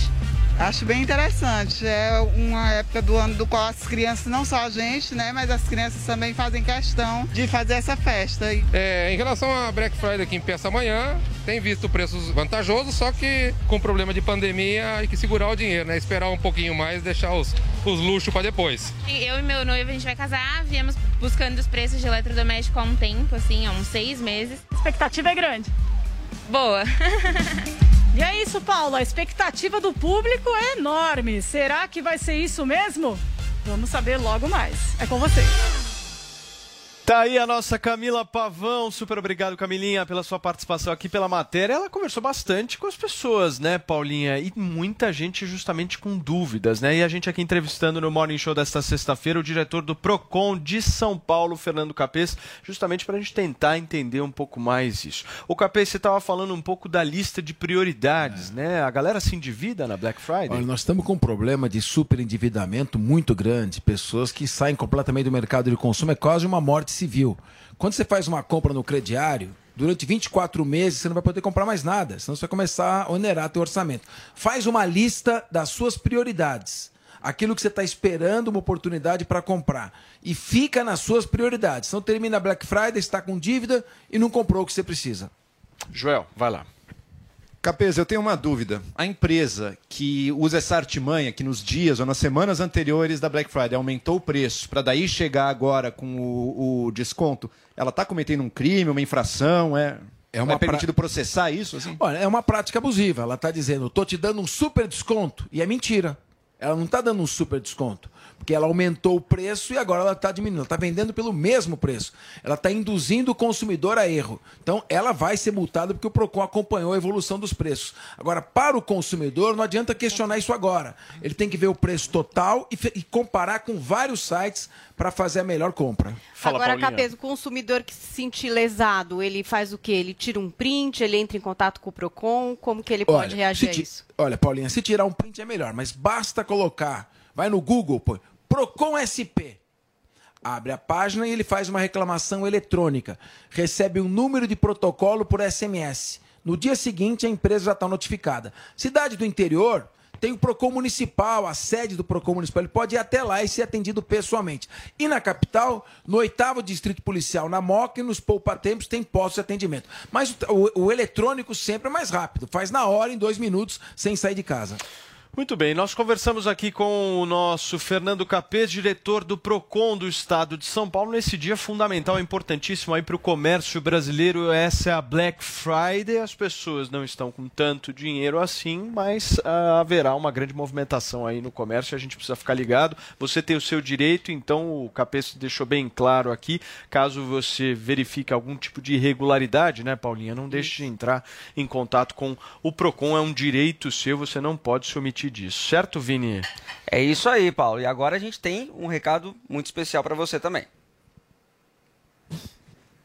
Acho bem interessante. É uma época do ano do qual as crianças, não só a gente, né, mas as crianças também fazem questão de fazer essa festa. É, em relação à Black Friday que empieza amanhã, tem visto preços vantajosos, só que com problema de pandemia hay que segurar o dinheiro, né? Esperar um pouquinho mais, deixar os, os luxos para depois. Eu e meu noivo, a gente vai casar, viemos buscando os preços de eletrodoméstico há um tempo, assim, há uns seis meses. A expectativa é grande. Boa. E é isso, Paulo. A expectativa do público é enorme. Será que vai ser isso mesmo? Vamos saber logo mais. É com vocês. Tá aí a nossa Camila Pavão. Super obrigado, Camilinha, pela sua participação aqui pela matéria. Ela conversou bastante com as pessoas, né, Paulinha? E muita gente justamente com dúvidas, né? E a gente aqui entrevistando no Morning Show desta sexta-feira o diretor do Procon de São Paulo, Fernando Capês, justamente para a gente tentar entender um pouco mais isso. O Capês, você estava falando um pouco da lista de prioridades, né? A galera se endivida na Black Friday? Olha, nós estamos com um problema de superendividamento muito grande. Pessoas que saem completamente do mercado de consumo. É quase uma morte civil. Quando você faz uma compra no crediário, durante 24 meses você não vai poder comprar mais nada. Senão você vai começar a onerar teu orçamento. Faz uma lista das suas prioridades. Aquilo que você está esperando uma oportunidade para comprar. E fica nas suas prioridades. Não termina Black Friday, está com dívida e não comprou o que você precisa. Joel, vai lá. Capês, eu tenho uma dúvida. A empresa que usa essa artimanha, que nos dias ou nas semanas anteriores da Black Friday aumentou o preço para daí chegar agora com o, o desconto, ela está cometendo um crime, uma infração? É, É uma é permitido pra- processar isso? Assim? Olha, é uma prática abusiva. Ela está dizendo, tô te dando um super desconto. E é mentira. Ela não está dando um super desconto. Porque ela aumentou o preço e agora ela está diminuindo. Ela está vendendo pelo mesmo preço. Ela está induzindo o consumidor a erro. Então, ela vai ser multada porque o PROCON acompanhou a evolução dos preços. Agora, para o consumidor, não adianta questionar isso agora. Ele tem que ver o preço total e, e comparar com vários sites para fazer a melhor compra. Agora, Capês, o consumidor que se sentir lesado, ele faz o quê? Ele tira um print, ele entra em contato com o PROCON, como que ele pode reagir a isso? Olha, Paulinha, se tirar um print é melhor, mas basta colocar, vai no Google, põe Procon SP. Abre a página e ele faz uma reclamação eletrônica. Recebe um número de protocolo por SMS. No dia seguinte, a empresa já está notificada. Cidade do interior, tem o PROCON Municipal, a sede do PROCON Municipal. Ele pode ir até lá e ser atendido pessoalmente. E na capital, no oitavo Distrito Policial, na MOC, nos poupatempos, tem postos de atendimento. Mas o, o, o eletrônico sempre é mais rápido. Faz na hora, em dois minutos, sem sair de casa. Muito bem, nós conversamos aqui com o nosso Fernando Capês, diretor do PROCON do Estado de São Paulo, nesse dia fundamental, importantíssimo aí para o comércio brasileiro. Essa é a Black Friday. As pessoas não estão com tanto dinheiro assim, mas ah, haverá uma grande movimentação aí no comércio. A gente precisa ficar ligado. Você tem o seu direito, então o Capês deixou bem claro aqui. Caso você verifique algum tipo de irregularidade, né, Paulinha, não deixe de entrar em contato com o PROCON. É um direito seu, você não pode se omitir disso, certo, Vini? É isso aí, Paulo. E agora a gente tem um recado muito especial para você também.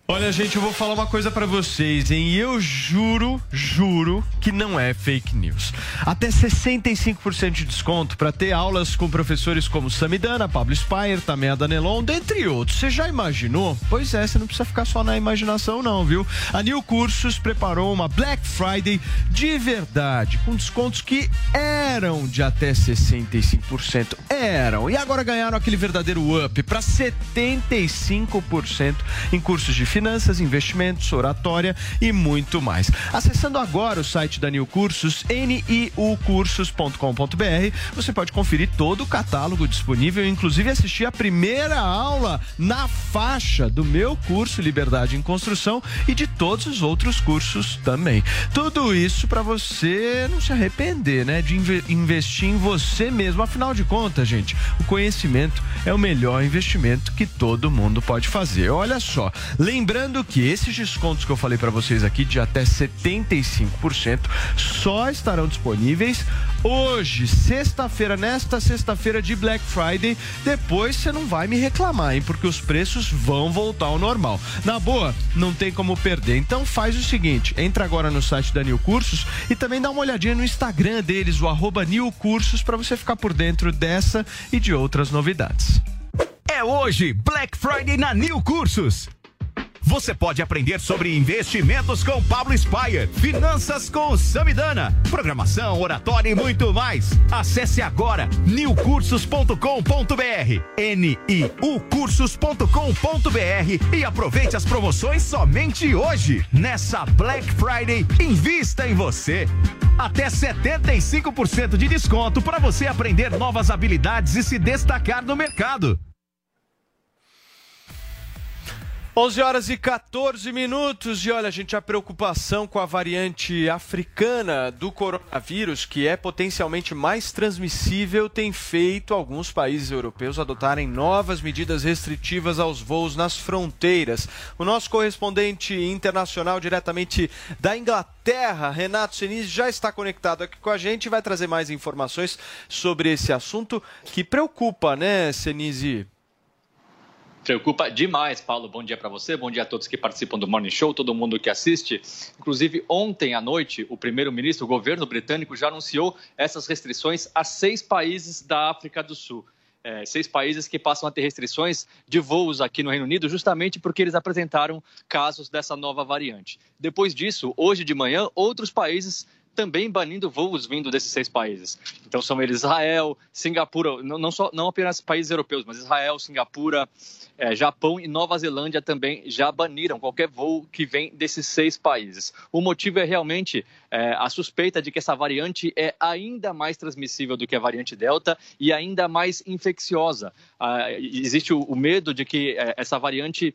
Olha, gente, eu vou falar uma coisa para vocês, hein? Eu juro, juro que não é fake news. Até 65% de desconto para ter aulas com professores como Samidana, Pablo Spire, Tamea Danelon, dentre outros. Você já imaginou? Pois é, você não precisa ficar só na imaginação não, viu? A New Cursos preparou uma Black Friday de verdade, com descontos que eram de até 65%. Eram. E agora ganharam aquele verdadeiro up para 75% em cursos de finanças, investimentos, oratória e muito mais. Acessando agora o site da New Cursos, niucursos.com.br, você pode conferir todo o catálogo disponível, inclusive assistir a primeira aula na faixa do meu curso Liberdade em Construção e de todos os outros cursos também. Tudo isso para você não se arrepender, né, de inve investir em você mesmo. Afinal de contas, gente, o conhecimento é o melhor investimento que todo mundo pode fazer. Olha só, Lembrando que esses descontos que eu falei para vocês aqui de até 75% só estarão disponíveis hoje, sexta-feira, nesta sexta-feira de Black Friday. Depois você não vai me reclamar, hein? Porque os preços vão voltar ao normal. Na boa, não tem como perder. Então faz o seguinte: entra agora no site da New Cursos e também dá uma olhadinha no Instagram deles, o arroba New Cursos, para você ficar por dentro dessa e de outras novidades. É hoje, Black Friday na New Cursos. Você pode aprender sobre investimentos com Pablo Spire, finanças com Samidana, programação, oratória e muito mais. Acesse agora newcursos.com.br, niucursos.com.br e aproveite as promoções somente hoje. Nessa Black Friday, invista em você. Até 75% de desconto para você aprender novas habilidades e se destacar no mercado. 11 horas e 14 minutos. E olha, gente, a preocupação com a variante africana do coronavírus, que é potencialmente mais transmissível, tem feito alguns países europeus adotarem novas medidas restritivas aos voos nas fronteiras. O nosso correspondente internacional, diretamente da Inglaterra, Renato Senise, já está conectado aqui com a gente e vai trazer mais informações sobre esse assunto que preocupa, né, Senise? Preocupa demais, Paulo. Bom dia para você, bom dia a todos que participam do Morning Show, todo mundo que assiste. Inclusive, ontem à noite, o primeiro-ministro, o governo britânico, já anunciou essas restrições a seis países da África do Sul. É, seis países que passam a ter restrições de voos aqui no Reino Unido, justamente porque eles apresentaram casos dessa nova variante. Depois disso, hoje de manhã, outros países também banindo voos vindo desses seis países. Então são eles Israel, Singapura, não, não, só, não apenas países europeus, mas Israel, Singapura, é, Japão e Nova Zelândia também já baniram qualquer voo que vem desses seis países. O motivo é realmente é, a suspeita de que essa variante é ainda mais transmissível do que a variante Delta e ainda mais infecciosa. Ah, existe o, o, medo de que é, essa variante,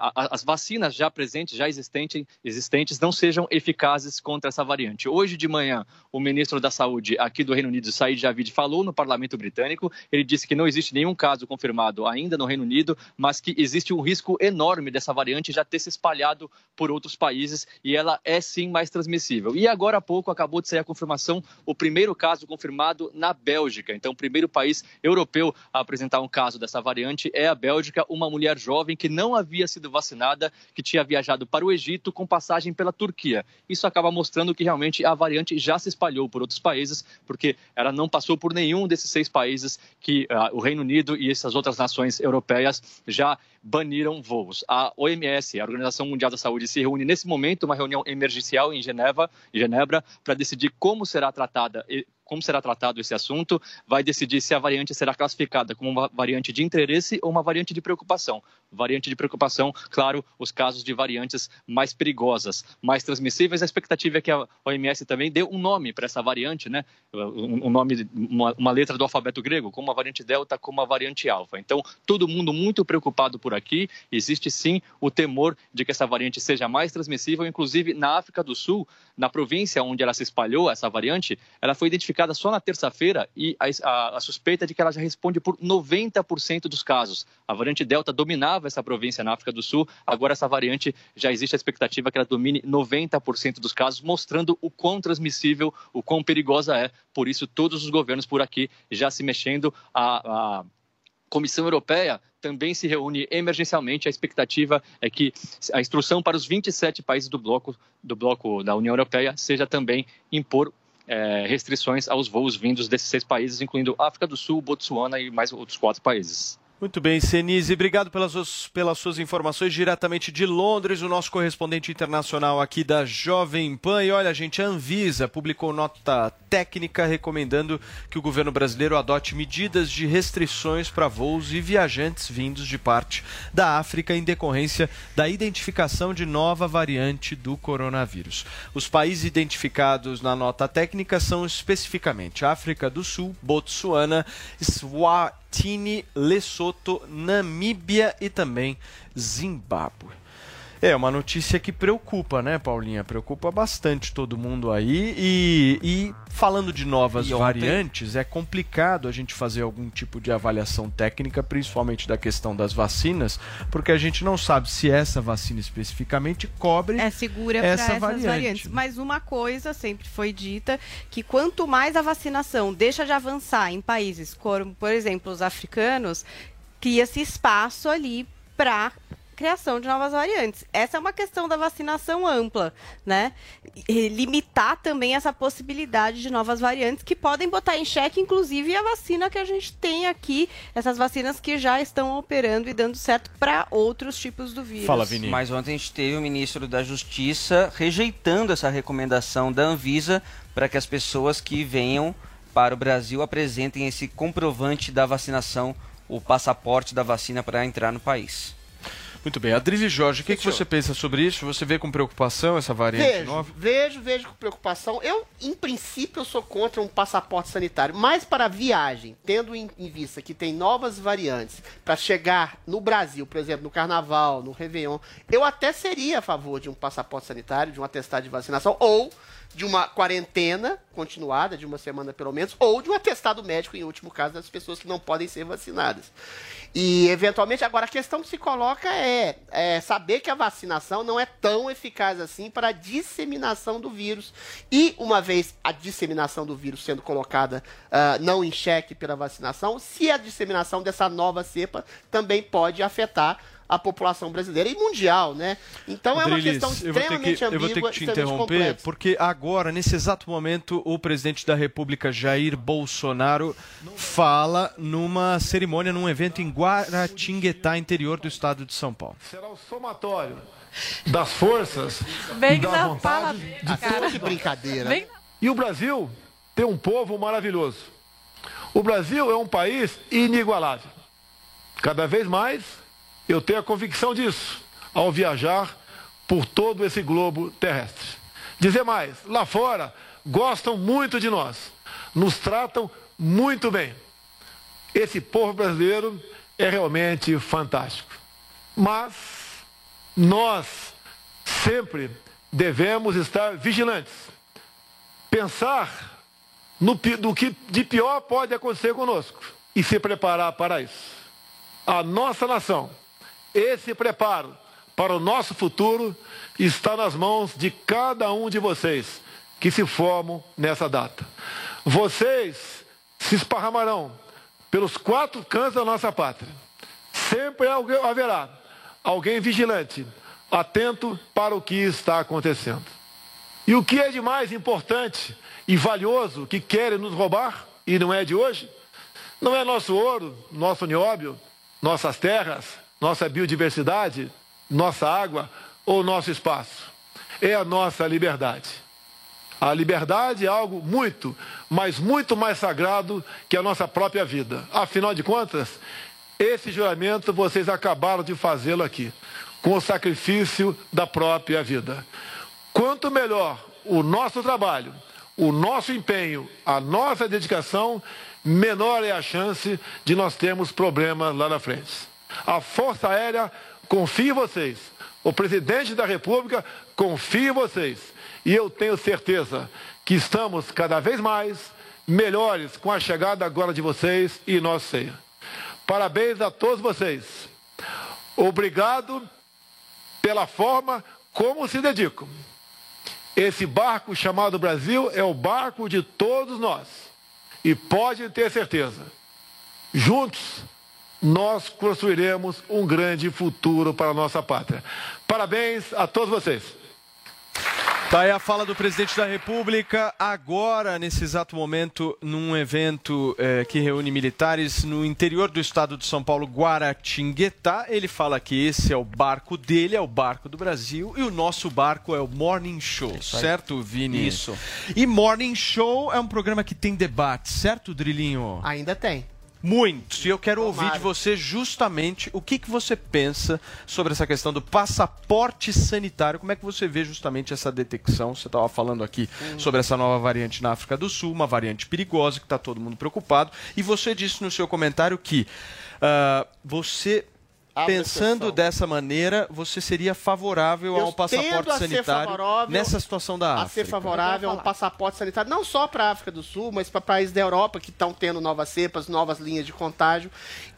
a, as vacinas já presentes, já existentes, existentes, não sejam eficazes contra essa variante. Hoje de manhã, o ministro da Saúde aqui do Reino Unido, Said Javid, falou no parlamento britânico. Ele disse que não existe nenhum caso confirmado ainda no Reino Unido, mas que existe um risco enorme dessa variante já ter se espalhado por outros países e ela é sim mais transmissível. E agora há pouco acabou de sair a confirmação, o primeiro caso confirmado na Bélgica. Então, o primeiro país europeu a apresentar um caso dessa variante é a Bélgica, uma mulher jovem que não havia sido vacinada, que tinha viajado para o Egito com passagem pela Turquia. Isso acaba mostrando que realmente a variante já se espalhou por outros países, porque ela não passou por nenhum desses seis países que uh, o Reino Unido e essas outras nações europeias já baniram voos. A OMS, a Organização Mundial da Saúde, se reúne nesse momento, uma reunião emergencial em Geneva, em Genebra, para decidir como será tratada como será tratado esse assunto, vai decidir se a variante será classificada como uma variante de interesse ou uma variante de preocupação. Variante de preocupação, claro, os casos de variantes mais perigosas, mais transmissíveis. A expectativa é que a OMS também dê um nome para essa variante, né? Um nome, uma, letra do alfabeto grego, como a variante Delta, como a variante Alfa. Então, todo mundo muito preocupado por aqui. Existe sim o temor de que essa variante seja mais transmissível, inclusive na África do Sul, na província onde ela se espalhou, essa variante, ela foi identificada só na terça-feira e a, a, a, suspeita é de que ela já responde por 90% dos casos. A variante Delta dominava essa província na África do Sul, agora essa variante já existe a expectativa que ela domine 90% dos casos, mostrando o quão transmissível, o quão perigosa é. Por isso, todos os governos por aqui já se mexendo. A, a Comissão Europeia também se reúne emergencialmente. A expectativa é que a instrução para os 27 países do bloco, do bloco da União Europeia seja também impor é, restrições aos voos vindos desses seis países, incluindo África do Sul, Botsuana e mais outros quatro países. Muito bem, Senise, obrigado pelas, pelas suas informações diretamente de Londres, o nosso correspondente internacional aqui da Jovem Pan. E olha, gente, a Anvisa publicou nota técnica recomendando que o governo brasileiro adote medidas de restrições para voos e viajantes vindos de parte da África em decorrência da identificação de nova variante do coronavírus. Os países identificados na nota técnica são especificamente África do Sul, Botsuana, Swat Eswatini, Lesoto, Namíbia e também Zimbábue. É uma notícia que preocupa, né, Paulinha? Preocupa bastante todo mundo aí. E, e falando de novas e variantes, é complicado a gente fazer algum tipo de avaliação técnica, principalmente da questão das vacinas, porque a gente não sabe se essa vacina especificamente cobre é segura essa essas variante. variantes. Mas uma coisa sempre foi dita que quanto mais a vacinação deixa de avançar em países como, por exemplo, os africanos, cria-se espaço ali para criação de novas variantes. Essa é uma questão da vacinação ampla, né? E limitar também essa possibilidade de novas variantes que podem botar em xeque, inclusive, a vacina que a gente tem aqui, essas vacinas que já estão operando e dando certo para outros tipos do vírus. Fala, Vini. Mas ontem a gente teve o ministro da Justiça rejeitando essa recomendação da Anvisa para que as pessoas que venham para o Brasil apresentem esse comprovante da vacinação, o passaporte da vacina para entrar no país. Muito bem. Adrive Jorge, o que, que você pensa sobre isso? Você vê com preocupação essa variante vejo, nova? Vejo, vejo com preocupação. Eu, em princípio, eu sou contra um passaporte sanitário, mas para viagem, tendo em, em vista que tem novas variantes para chegar no Brasil, por exemplo, no Carnaval, no Réveillon, eu até seria a favor de um passaporte sanitário, de um atestado de vacinação, ou de uma quarentena continuada, de uma semana pelo menos, ou de um atestado médico, em último caso, das pessoas que não podem ser vacinadas. E, eventualmente, agora a questão que se coloca é, é, saber que a vacinação não é tão eficaz assim para a disseminação do vírus. E, uma vez a disseminação do vírus sendo colocada uh, não em xeque pela vacinação, se a disseminação dessa nova cepa também pode afetar a população brasileira e mundial, né? Então é uma questão extremamente que, ambígua. Eu vou ter que te interromper, complexa. porque agora, nesse exato momento, o presidente da República, Jair Bolsonaro, fala numa cerimônia, num evento em Guaratinguetá, interior do estado de São Paulo. Será o somatório das forças Bem e da vontade de cara, que brincadeira. Bem... E o Brasil tem um povo maravilhoso. O Brasil é um país inigualável. Cada vez mais eu tenho a convicção disso ao viajar por todo esse globo terrestre. Dizer mais, lá fora gostam muito de nós, nos tratam muito bem. Esse povo brasileiro é realmente fantástico. Mas nós sempre devemos estar vigilantes. Pensar no, do que de pior pode acontecer conosco e se preparar para isso. A nossa nação esse preparo para o nosso futuro está nas mãos de cada um de vocês que se formam nessa data. Vocês se esparramarão pelos quatro cantos da nossa pátria. Sempre haverá alguém vigilante, atento para o que está acontecendo. E o que é de mais importante e valioso que querem nos roubar, e não é de hoje? Não é nosso ouro, nosso nióbio, nossas terras, nossa biodiversidade, nossa água ou nosso espaço. É a nossa liberdade. A liberdade é algo muito, mas muito mais sagrado que a nossa própria vida. Afinal de contas, esse juramento vocês acabaram de fazê-lo aqui, com o sacrifício da própria vida. Quanto melhor o nosso trabalho, o nosso empenho, a nossa dedicação, menor é a chance de nós termos problemas lá na frente. A Força Aérea confia em vocês. O presidente da República confia em vocês. E eu tenho certeza que estamos cada vez mais melhores com a chegada agora de vocês e nosso ceia. Parabéns a todos vocês. Obrigado pela forma como se dedicam. Esse barco chamado Brasil é o barco de todos nós. E pode ter certeza, juntos nós construiremos um grande futuro para a nossa pátria. Parabéns a todos vocês. Tá aí a fala do presidente da República, agora, nesse exato momento, num evento eh, que reúne militares no interior do estado de São Paulo, Guaratinguetá. Ele fala que esse é o barco dele, é o barco do Brasil, e o nosso barco é o Morning Show, Isso aí. certo, Vini? Isso. E Morning Show é um programa que tem debate, certo, Drilinho? Ainda tem. Muitos. E eu quero ouvir Tomara. de você justamente o que, que você pensa sobre essa questão do passaporte sanitário. Como é que você vê justamente essa detecção? Você estava falando aqui sobre essa nova variante na África do Sul, uma variante perigosa que está todo mundo preocupado. E você disse no seu comentário que ah, você. Pensando dessa maneira, você seria favorável Eu ao passaporte a sanitário nessa situação da a África? ser favorável a um passaporte sanitário, não só para a África do Sul, mas para países da Europa que estão tendo novas cepas, novas linhas de contágio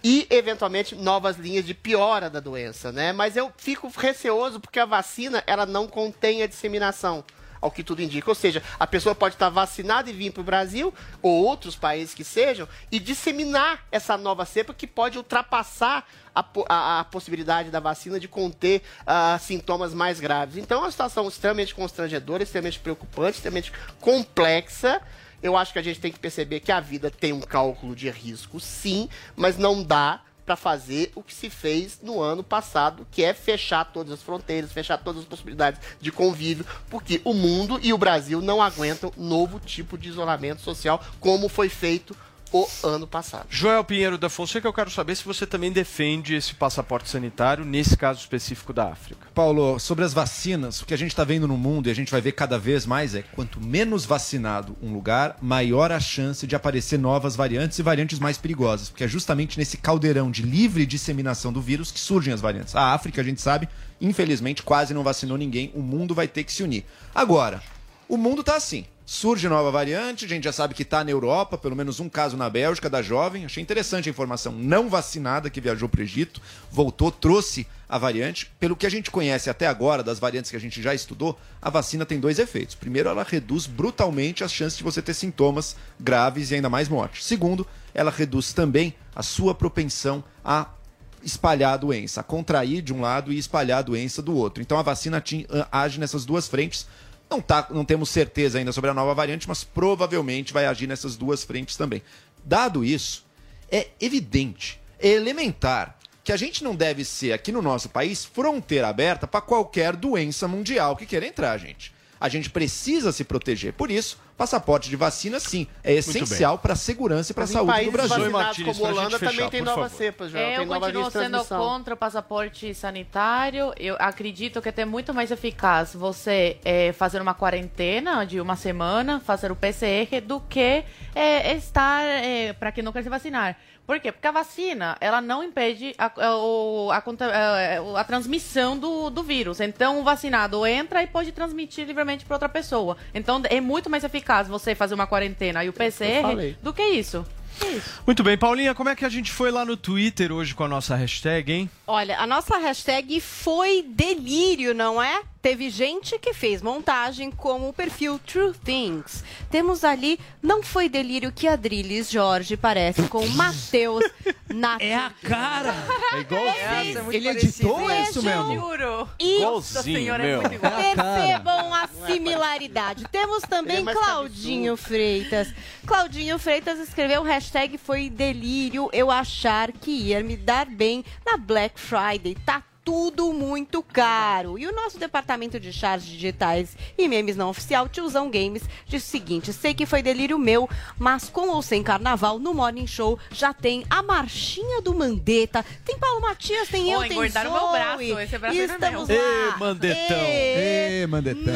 e, eventualmente, novas linhas de piora da doença, né? Mas eu fico receoso porque a vacina, ela não contém a disseminação. Ao que tudo indica. Ou seja, a pessoa pode estar vacinada e vir para o Brasil, ou outros países que sejam, e disseminar essa nova cepa que pode ultrapassar a, a- a possibilidade da vacina de conter ah, sintomas mais graves. Então é uma situação extremamente constrangedora, extremamente preocupante, extremamente complexa. Eu acho que a gente tem que perceber que a vida tem um cálculo de risco, sim, mas não dá para fazer o que se fez no ano passado, que é fechar todas as fronteiras, fechar todas as possibilidades de convívio, porque o mundo e o Brasil não aguentam novo tipo de isolamento social como foi feito o ano passado. Joel Pinheiro da Fonseca, eu quero saber se você também defende esse passaporte sanitário, nesse caso específico da África. Paulo, sobre as vacinas, o que a gente está vendo no mundo e a gente vai ver cada vez mais é quanto menos vacinado um lugar, maior a chance de aparecer novas variantes e variantes mais perigosas, porque é justamente nesse caldeirão de livre disseminação do vírus que surgem as variantes. A África, a gente sabe, infelizmente quase não vacinou ninguém, o mundo vai ter que se unir. Agora, o mundo tá assim. Surge nova variante, a gente já sabe que tá na Europa, pelo menos um caso na Bélgica da jovem. Achei interessante a informação. Não vacinada que viajou para o Egito, voltou, trouxe a variante. Pelo que a gente conhece até agora, das variantes que a gente já estudou, a vacina tem dois efeitos. Primeiro, ela reduz brutalmente as chances de você ter sintomas graves e ainda mais morte. Segundo, ela reduz também a sua propensão a espalhar a doença, a contrair de um lado e espalhar a doença do outro. Então a vacina age nessas duas frentes. Não, tá, não temos certeza ainda sobre a nova variante, mas provavelmente vai agir nessas duas frentes também. Dado isso, é evidente, é elementar que a gente não deve ser aqui no nosso país fronteira aberta para qualquer doença mundial que queira entrar, gente. A gente precisa se proteger. Por isso, passaporte de vacina, sim, é essencial para a segurança e para a saúde do Brasil. vacinados como Holanda também tem novas cepas, já. É, tem eu nova linha continuo sendo contra o passaporte sanitário. Eu acredito que é até muito mais eficaz você é, fazer uma quarentena de uma semana, fazer o PCR, do que é, estar para quem não quer se vacinar. Por quê? Porque a vacina, ela não impede a, a- o- a conta- a- a transmissão do, do vírus. Então, o vacinado entra e pode transmitir livremente para outra pessoa. Então, é muito mais eficaz você fazer uma quarentena e o PCR do que isso. É isso. Muito bem, Paulinha, como é que a gente foi lá no Twitter hoje com a nossa hashtag, hein? Olha, a nossa hashtag foi delírio, não é? Teve gente que fez montagem como o perfil True Things. Temos ali, não foi delírio que Adriles Jorge parece com o Matheus Nath. É a cara! É igualzinho. Ele editou ou é isso mesmo? Juro. E Igualzinho, meu. é Percebam a similaridade. Temos Ele também é Claudinho Freitas. Claudinho Freitas escreveu hashtag foi delírio eu achar que ia me dar bem na Black Friday. Tá tudo muito caro. E o nosso departamento de chars digitais e memes não oficial, Tiozão Games, diz o seguinte: sei que foi delírio meu, mas com ou sem carnaval, no Morning Show já tem a marchinha do Mandetta, tem Paulo Matias, tem eu, Ô, tem engordaram Zoe. meu braço, esse braço e é meu. estamos Ê, lá. Mandetão. Ê, Mandetão.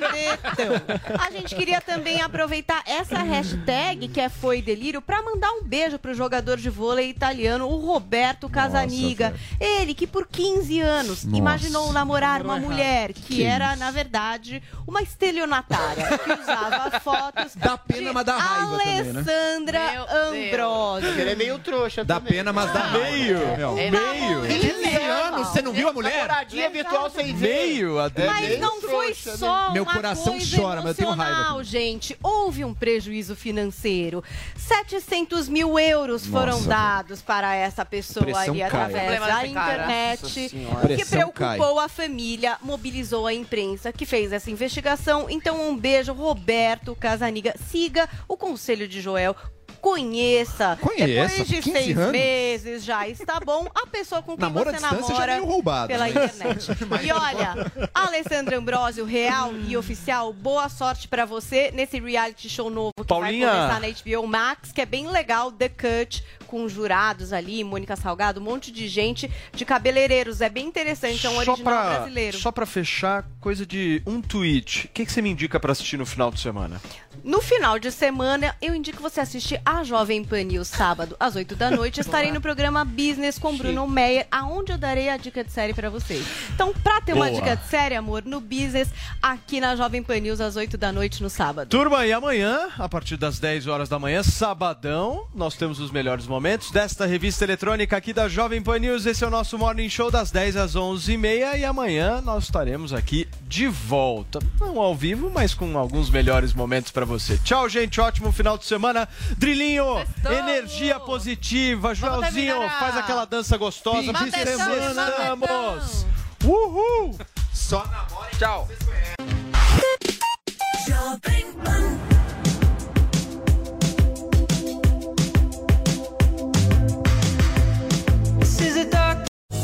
Mandetão. A gente queria também aproveitar essa hashtag que é Foi Delírio para mandar um beijo pro jogador de vôlei italiano, o Roberto Casaniga. Ele que por 15 anos Nossa. imaginou namorar uma Namorou mulher que, Que era, isso. na verdade, uma estelionatária que usava fotos Dá pena, de mas dá raiva também, né? Alessandra Ambrosio. Ele é meio trouxa Dá também. pena, mas dá raiva Meio. ó. É Meio. 15 anos, você não viu a mulher? Namoradinha virtual sem ver. Meio, Adriles. Mas não foi trouxa, só Meu uma coração coisa chora, mas eu tenho raiva. emocional, gente. Houve um prejuízo financeiro. 700 mil euros foram Nossa, dados para essa pessoa ali através da internet. Senhora. O que Pressão preocupou a família, mobilizou a imprensa que fez essa investigação. Então, um beijo, Roberto Casaniga. Siga o conselho de Joel. Conheça. Conheça, Depois de 15 seis anos. meses já está bom. A pessoa com quem Namoro à você já é namora meio roubado, pela mas- internet. E olha, Alessandra Ambrosio, real e oficial, boa sorte pra você nesse reality show novo que Paulinha. vai começar na HBO Max, que é bem legal, The Cut, com jurados ali, Mônica Salgado, um monte de gente de cabeleireiros. É bem interessante, é um Só original pra, brasileiro. só pra fechar, coisa de um tweet. O que, que você me indica pra assistir no final de semana? No final de semana, eu indico você assistir a Jovem Pan News sábado, às 8 da noite. Estarei no programa Business com Bruno Meyer, aonde eu darei a dica de série pra vocês. Então, pra ter uma Boa. dica de série, amor, no Business, aqui na Jovem Pan News, às 8 da noite no sábado. Turma, e amanhã, a partir das 10 horas da manhã, sabadão, nós temos os melhores momentos desta revista eletrônica aqui da Jovem Pan News. Esse é o nosso Morning Show das 10 às 11h30 e amanhã nós estaremos aqui de volta. Não ao vivo, mas com alguns melhores momentos pra você. Tchau, gente. Ótimo final de semana. Drilinho, energia positiva. Joelzinho, terminar. faz aquela dança gostosa. Fim de semana. Estamos. Uhul. Só namora Tchau.